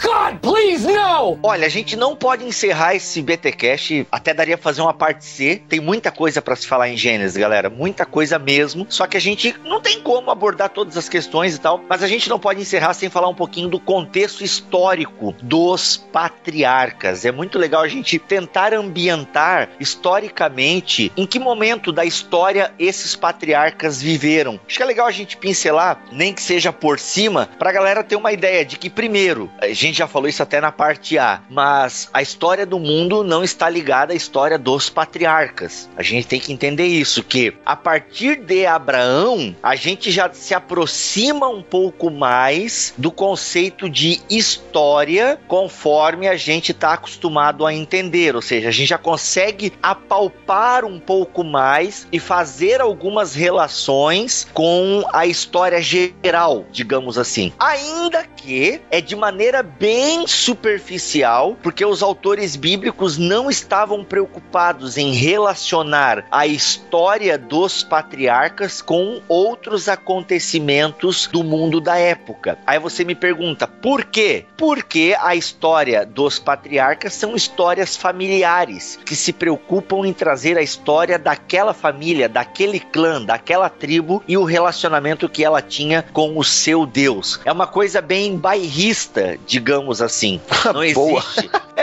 God, please, no! Olha, a gente não pode encerrar esse BTcast, até daria fazer uma parte C. Tem muita coisa pra se falar em Gênesis, galera, muita coisa mesmo. Só que a gente não tem como abordar todas as questões e tal, mas a gente não pode encerrar sem falar um pouquinho do contexto histórico dos patriarcas. É muito legal a gente tentar ambientar historicamente em que momento da história esses patriarcas viveram. Acho que é legal a gente pincelar, nem que seja por cima, pra galera ter uma ideia de que primeiro, a gente já falou isso até na parte A, mas a história do mundo não está ligada à história dos patriarcas. A gente tem que entender isso, que a partir de Abraão, a gente já se aproxima um pouco mais do conceito de história conforme a gente está acostumado a entender, ou seja, a gente já consegue apalpar um pouco mais e fazer algumas relações com a história geral, digamos assim. Ainda que é de maneira bem superficial, porque os autores bíblicos não estavam preocupados em relacionar a história dos patriarcas com outros acontecimentos do mundo da época. Aí você me pergunta, por quê? Porque a história dos patriarcas são histórias familiares que se preocupam em trazer a história daquela família, daquele clã, daquela tribo e o relacionamento que ela tinha com o seu Deus. É uma coisa bem bairrista, digamos assim. Não Boa.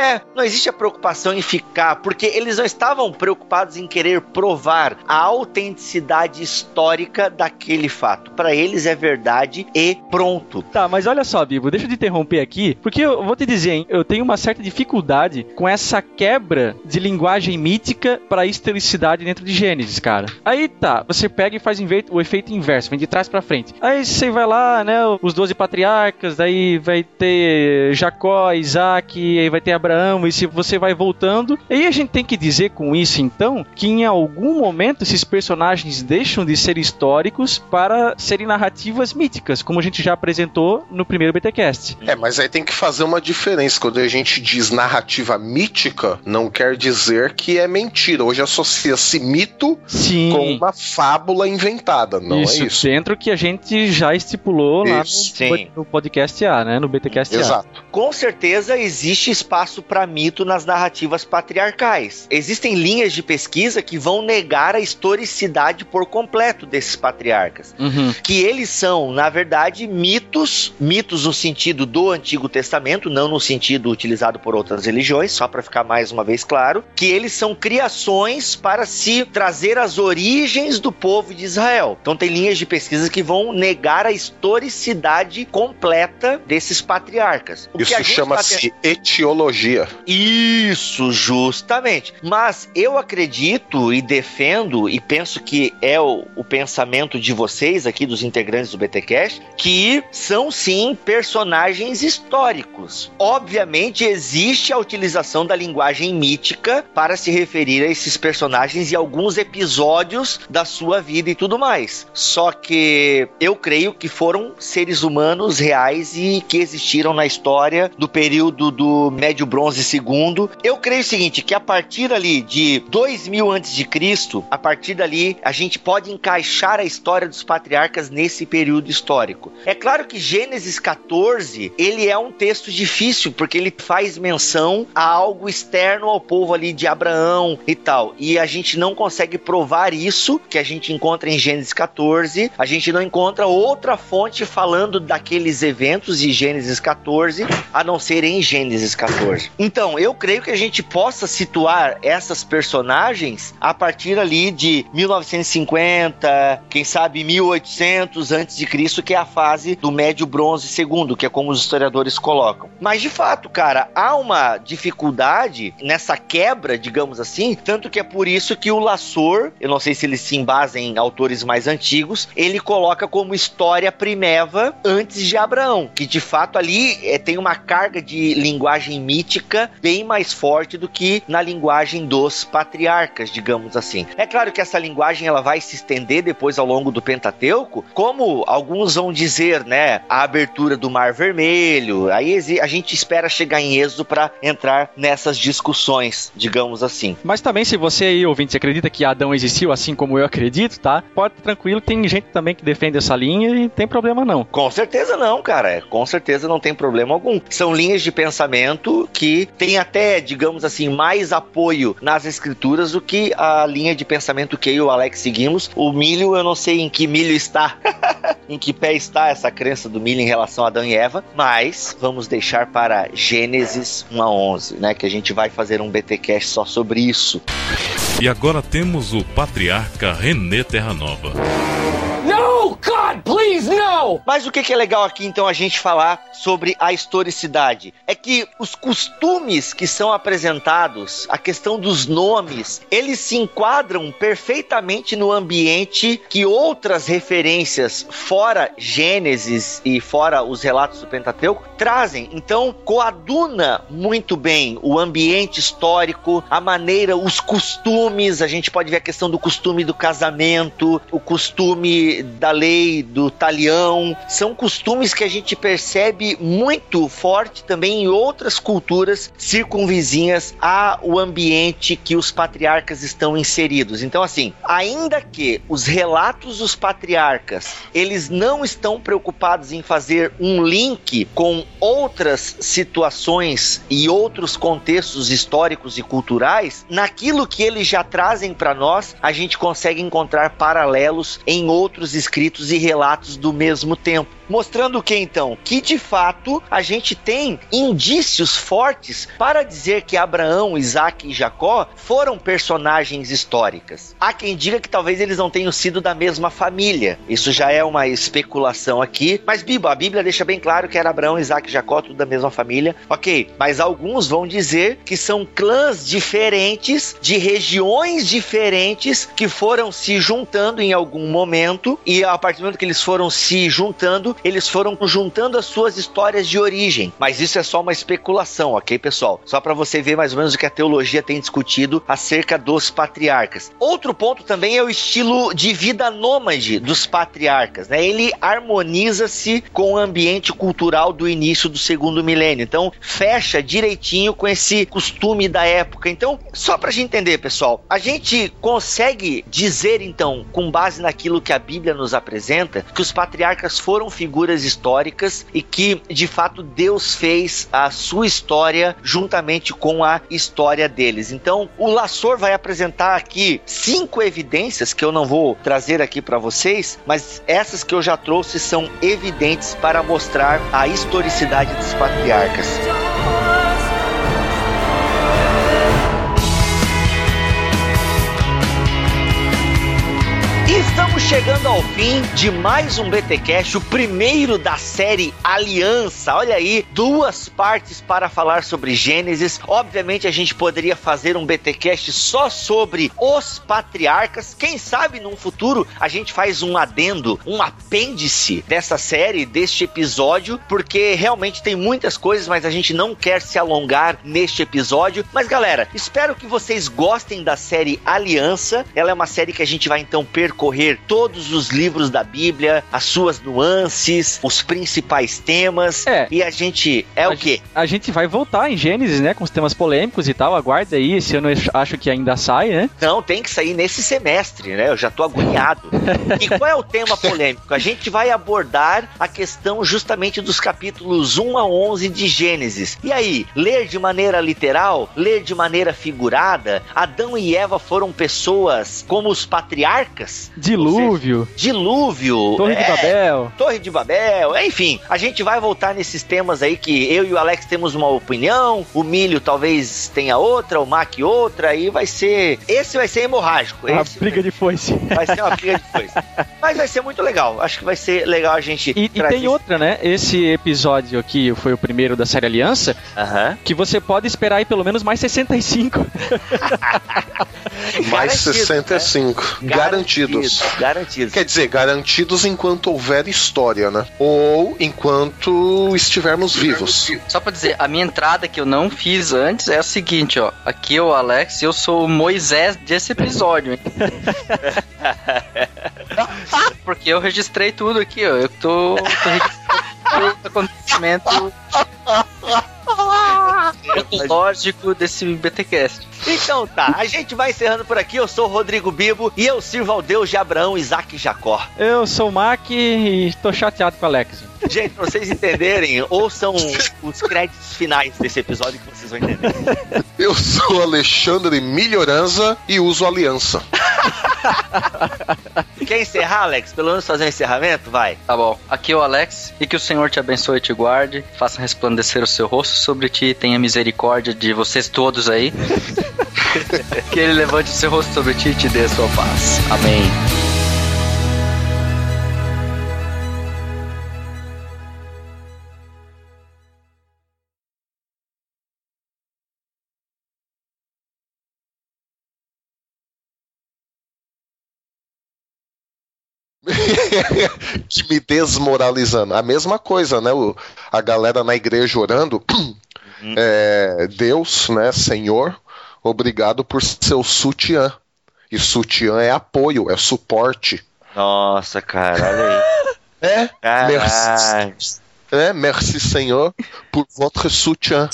É, não existe a preocupação em ficar, porque eles não estavam preocupados em querer provar a autenticidade histórica daquele fato. Para eles é verdade e pronto. Tá, mas olha só, Bibo, deixa eu te interromper aqui, porque eu vou te dizer, hein, eu tenho uma certa dificuldade com essa quebra de linguagem mítica para historicidade dentro de Gênesis, cara. Aí tá, você pega e faz o efeito inverso, vem de trás pra frente. Aí você vai lá, né, os 12 patriarcas, daí vai ter Jacó, Isaac, aí vai ter Abraão Abraão, e se você vai voltando. E aí a gente tem que dizer com isso, então, que em algum momento esses personagens deixam de ser históricos para serem narrativas míticas, como a gente já apresentou no primeiro BTcast. É, mas aí tem que fazer uma diferença. Quando a gente diz narrativa mítica, não quer dizer que é mentira. Hoje associa-se mito Sim. com uma fábula inventada, não isso, é isso? dentro que a gente já estipulou lá Isso. no, Sim. no podcast A, né? No BTcast A. Exato. Com certeza existe espaço para mito nas narrativas patriarcais. Existem linhas de pesquisa que vão negar a historicidade por completo desses patriarcas. Uhum. Que eles são, na verdade, mitos, mitos no sentido do Antigo Testamento, não no sentido utilizado por outras religiões, só para ficar mais uma vez claro, que eles são criações para se trazer as origens do povo de Israel. Então tem linhas de pesquisa que vão negar a historicidade completa desses patriarcas. O Isso a gente tá etiologia. isso, justamente. Mas eu acredito e defendo, e penso que é o, o pensamento de vocês aqui, dos integrantes do BTCast, que são sim personagens históricos. Obviamente existe a utilização da linguagem mítica para se referir a esses personagens e alguns episódios da sua vida e tudo mais. Só que eu creio que foram seres humanos reais e que existiram na história do período do Médio Bronze II. Eu creio o seguinte, que a partir ali de 2000 antes de Cristo, a partir dali a gente pode encaixar a história dos patriarcas nesse período histórico. É claro que Gênesis 14, ele é um texto difícil porque ele faz menção a algo externo ao povo ali de Abraão e tal. E a gente não consegue provar isso que a gente encontra em Gênesis 14. A gente não encontra outra fonte falando daqueles eventos de Gênesis 14, a não ser em Gênesis 14. Então, eu creio que a gente possa situar essas personagens a partir ali de 1950, quem sabe 1800 antes de Cristo, que é a fase do Médio Bronze II, que é como os historiadores colocam. Mas de fato, cara, há uma dificuldade nessa quebra, digamos assim, tanto que é por isso que o Lassor, eu não sei se ele se embasa em autores mais antigos, ele coloca como história primeva antes de Abraão, que de fato ali é, tem uma carga de linguagem mítica bem mais forte do que na linguagem dos patriarcas, digamos assim. É claro que essa linguagem ela vai se estender depois ao longo do Pentateuco, como alguns vão dizer, né, a abertura do Mar Vermelho. Aí a gente espera chegar em Êxodo para entrar nessas discussões, digamos assim. Mas também, se você aí, ouvinte, acredita que Adão existiu, assim como eu acredito, tá? Pode tranquilo, tem gente também que defende essa linha e não tem problema não. Com certeza não, cara. Com certeza não tem problema algum. São linhas de pensamento que tem até, digamos assim, mais apoio nas escrituras do que a linha de pensamento que eu e o Alex seguimos. O milho, eu não sei em que milho está, em que pé está essa crença do milho em relação a Adão e Eva, mas vamos deixar para Gênesis 1 a 11, né? Que a gente vai fazer um BTcast só sobre isso. E agora temos o patriarca René Terranova. No! God, please, no! Mas o que é legal aqui então a gente falar sobre a historicidade? É que os costumes que são apresentados, a questão dos nomes, eles se enquadram perfeitamente no ambiente que outras referências fora Gênesis e fora os relatos do Pentateuco trazem. Então coaduna muito bem o ambiente histórico, a maneira, os costumes, a gente pode ver a questão do costume do casamento, o costume da lei do talião, são costumes que a gente percebe muito forte também em outras culturas circunvizinhas ao ambiente que os patriarcas estão inseridos. Então assim, ainda que os relatos dos patriarcas, eles não estão preocupados em fazer um link com outras situações e outros contextos históricos e culturais, naquilo que eles já trazem para nós, a gente consegue encontrar paralelos em outros escritos e relatos do mesmo tempo. Mostrando o que então? Que de fato a gente tem indícios fortes para dizer que Abraão, Isaac e Jacó foram personagens históricas. Há quem diga que talvez eles não tenham sido da mesma família. Isso já é uma especulação aqui. Mas a Bíblia deixa bem claro que era Abraão, Isaac e Jacó, tudo da mesma família. Ok, mas alguns vão dizer que são clãs diferentes, de regiões diferentes, que foram se juntando em algum momento. E a partir do momento que eles foram se juntando, eles foram juntando as suas histórias de origem. Mas isso é só uma especulação, ok, pessoal? Só para você ver mais ou menos o que a teologia tem discutido acerca dos patriarcas. Outro ponto também é o estilo de vida nômade dos patriarcas, né? Ele harmoniza-se com o ambiente cultural do início do segundo milênio. Então, fecha direitinho com esse costume da época. Então, só pra gente entender, pessoal, a gente consegue dizer então, com base naquilo que a Bíblia nos apresenta, que os patriarcas foram figuras históricas e que, de fato, Deus fez a sua história juntamente com a história deles. Então, o Lassor vai apresentar aqui cinco evidências que eu não vou trazer aqui para vocês, mas essas que eu já trouxe são evidentes para mostrar a historicidade dos patriarcas. Chegando ao fim de mais um BTcast, o primeiro da série Aliança. Olha aí, duas partes para falar sobre Gênesis. Obviamente a gente poderia fazer um BTcast só sobre os patriarcas. Quem sabe num futuro a gente faz um adendo, um apêndice dessa série, deste episódio, porque realmente tem muitas coisas, mas a gente não quer se alongar neste episódio. Mas galera, espero que vocês gostem da série Aliança. Ela é uma série que a gente vai então percorrer todos os livros da Bíblia, as suas nuances, os principais temas. É. E a gente é a o quê? A gente vai voltar em Gênesis, né? Com os temas polêmicos e tal. Aguarda aí. Ano eu acho que ainda sai, né? Não, tem que sair nesse semestre, né? Eu já tô agoniado. e qual é o tema polêmico? A gente vai abordar a questão justamente dos capítulos 1 a 11 de Gênesis. E aí, ler de maneira literal, ler de maneira figurada? Adão e Eva foram pessoas como os patriarcas? Dilúvio, Dilúvio, Torre de é, Babel. Torre de Babel, enfim, a gente vai voltar nesses temas aí que eu e o Alex temos uma opinião, o Milho talvez tenha outra, o Mac outra, e vai ser. Esse vai ser hemorrágico. Uma esse briga de foice. Vai ser uma briga de coisa. Mas vai ser muito legal. Acho que vai ser legal a gente. E, e tem outra, né? Esse episódio aqui foi o primeiro da série Aliança, Aham. que você pode esperar aí pelo menos mais 65. Mais Garantido, 65. né? Garantidos. Garantidos. Quer dizer, garantidos enquanto houver história, né? Ou enquanto estivermos vivos. Só pra dizer, a minha entrada que eu não fiz antes é a seguinte, ó. Aqui é o Alex e eu sou o Moisés desse episódio, hein? Porque eu registrei tudo aqui, ó. Eu tô, tô registrando o acontecimento lógico desse BTcast. Então tá, a gente vai encerrando por aqui. Eu sou o Rodrigo Bibo e eu sirvo ao Deus de Abraão, Isaac e Jacó. Eu sou o Mac e tô chateado com o Alex. Gente, pra vocês entenderem, ouçam os créditos finais desse episódio que vocês vão entender. Eu sou Alexandre Melhoranza e uso aliança. Quer encerrar, Alex? Pelo menos fazer um encerramento? Vai. Tá bom. Aqui é o Alex e que o Senhor te abençoe e te guarde, faça resplandecer o seu rosto sobre ti tenha misericórdia de vocês todos aí. que ele levante o seu rosto sobre ti e te dê a sua paz. Amém. que me desmoralizando. A mesma coisa, né? O- a galera na igreja orando. é, Deus, né, Senhor, obrigado por seu sutiã. E sutiã é apoio, é suporte. Nossa, cara, olha aí. É, merci, é, merci Senhor por votre soutien.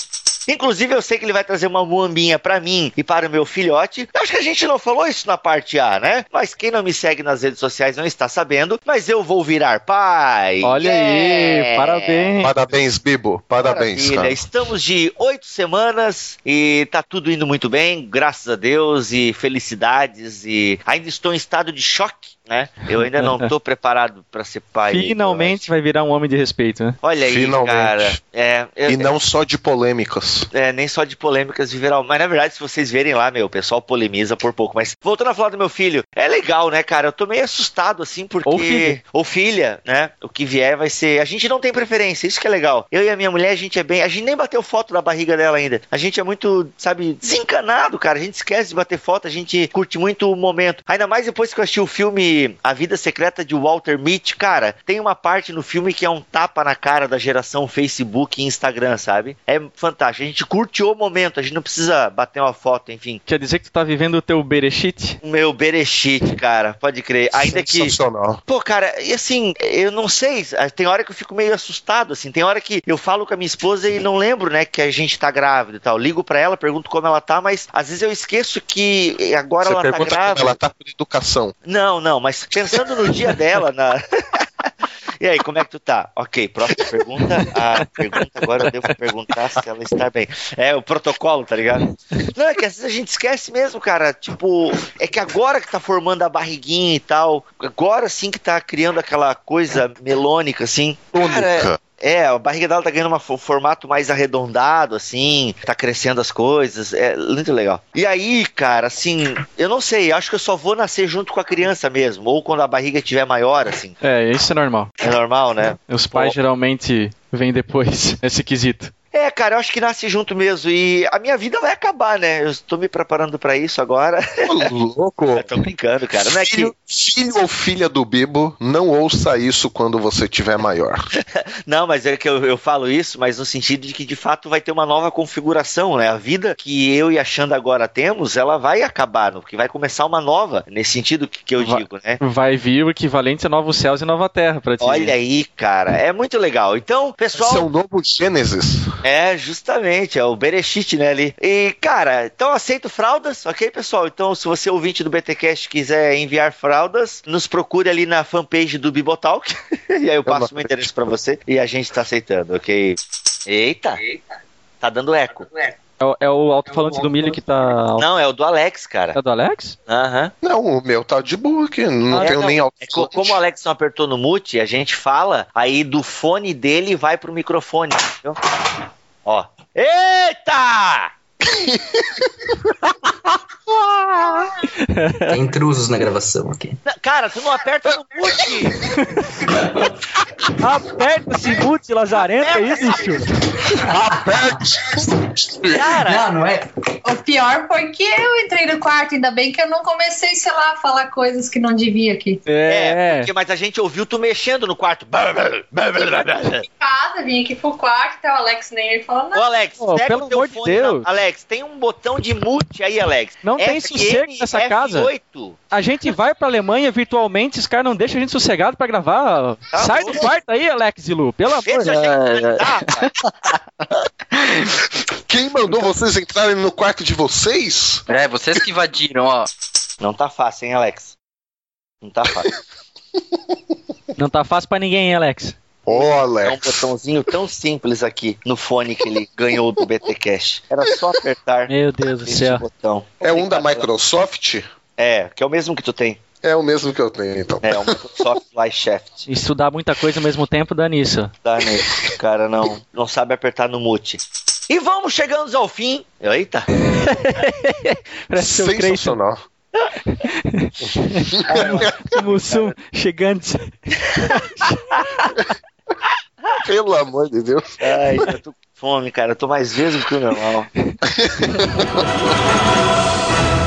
Inclusive, eu sei que ele vai trazer uma muambinha pra mim e para o meu filhote. Eu acho que a gente não falou isso na parte A, né? Mas quem não me segue nas redes sociais não está sabendo. Mas eu vou virar pai. Olha Yeah! aí, parabéns. Parabéns, Bibo. Parabéns, Maravilha. cara. Estamos de oito semanas e tá tudo indo muito bem, graças a Deus e felicidades e ainda estou em estado de choque, né? Eu ainda não tô preparado para ser pai. Finalmente vai virar um homem de respeito, né? Olha aí, Finalmente. cara. É, eu- E não só de polêmicas. é, nem só de polêmicas viverão. Mas na verdade, se vocês verem lá, meu, o pessoal polemiza por pouco. Mas voltando a falar do meu filho, é legal, né, cara? Eu tô meio assustado, assim, porque. Ou filho. Ou filha, né? O que vier vai ser. A gente não tem preferência, isso que é legal. Eu e a minha mulher, a gente é bem. A gente nem bateu foto da barriga dela ainda. A gente é muito, sabe, desencanado, cara. A gente esquece de bater foto, a gente curte muito o momento. Ainda mais depois que eu assisti o filme sobre a vida secreta de Walter Mitty, cara, tem uma parte no filme que é um tapa na cara da geração Facebook e Instagram, sabe? É fantástico. A gente curte o momento, a gente não precisa bater uma foto, enfim. Quer dizer que tu tá vivendo o teu berechite? O meu berechite, cara, pode crer. Ainda que. Sensacional. Pô, cara, e assim, eu não sei, tem hora que eu fico meio assustado, assim, tem hora que eu falo com a minha esposa e não lembro, né, que a gente tá grávida e tal. Ligo pra ela, pergunto como ela tá, mas às vezes eu esqueço que agora Você ela tá pergunta grávida. como ela tá por educação. Não, não, mas pensando no dia dela, na. E aí, como é que tu tá? Ok, próxima pergunta. A pergunta agora eu devo perguntar se ela está bem. É o protocolo, tá ligado? Não, é que às vezes a gente esquece mesmo, cara. Tipo, é que agora que tá formando a barriguinha e tal, agora sim que tá criando aquela coisa melônica, assim. Cara, é- é, a barriga dela tá ganhando um formato mais arredondado, assim, tá crescendo as coisas, é muito legal. E aí, cara, assim, eu não sei, acho que eu só vou nascer junto com a criança mesmo, ou quando a barriga estiver maior, assim. É, isso é normal. É normal, né? Os pais Pô. geralmente vêm depois, esse quesito. É, cara, eu acho que nasce junto mesmo. E a minha vida vai acabar, né? Eu estou me preparando pra isso agora. Ô, louco. Eu tô brincando, cara. Não é que. Filho, filho ou filha do Bibo, não ouça isso quando você tiver maior. Não, mas é que eu, eu falo isso, mas no sentido de que de fato vai ter uma nova configuração, né? A vida que eu e a Xanda agora temos, ela vai acabar, porque vai começar uma nova, nesse sentido que, que eu Vai- digo, né? Vai vir o equivalente a novos céus e nova terra pra ti. Olha aí, cara, é muito legal. Então, pessoal. Esse é o novo Gênesis. É, justamente, é o Berechite, né, ali. E, cara, então aceito fraldas, ok, pessoal? Então, se você ouvinte do BTcast quiser enviar fraldas, nos procure ali na fanpage do Bibotalk, e aí eu passo meu endereço pra você, e a gente tá aceitando, ok? Eita! Tá dando eco. É, o- é o alto-falante do milho que tá. Não, é o do Alex, cara. É do Alex? Aham. Não, o meu tá de boa aqui. Não É, tenho não, nem alto. é co- como o Alex não apertou no mute, a gente fala, aí do fone dele vai pro microfone, entendeu? Ó. Eita! Tem intrusos na gravação aqui. Cara, tu não aperta no mute! Aperta esse mute lazarento aí, bicho. Cara, Não, não é. O pior foi que eu entrei no quarto, ainda bem que eu não comecei, sei lá, a falar coisas que não devia aqui. É, É, porque, mas a gente ouviu tu mexendo no quarto. Em casa, vim aqui pro quarto, então o Alex nem ele falou Ô, nada. Alex, Ô, pega pelo o teu amor de fone. Deus. na- Alex, tem um botão de mute aí, Alex. Não tem sossego nessa casa. F8. a gente vai pra Alemanha virtualmente, os caras não deixam a gente sossegado pra gravar. Tá Sai bom. do quarto aí, Alex e Lu, pelo amor de Deus. Quem mandou vocês entrarem no quarto de vocês? É, vocês que invadiram, ó. Não tá fácil, hein, Alex? Não tá fácil. Não tá fácil pra ninguém, hein, Alex? Ô, É um Alex. botãozinho tão simples aqui no fone que ele ganhou do BT Cash. Era só apertar Meu Deus do esse céu. botão. É um da Microsoft? É, que é o mesmo que tu tem. É o mesmo que eu tenho, então. É, o Microsoft Fly Shaft. Estudar muita coisa ao mesmo tempo dá nisso. Tá, né? O cara não, não sabe apertar no mute. E vamos chegando ao fim. Eita! Parece ser o Creyson. Sensacional. O Mussum chegando. Pelo amor de Deus. Ai, eu tô com fome, cara. Eu tô mais vezes do que o normal.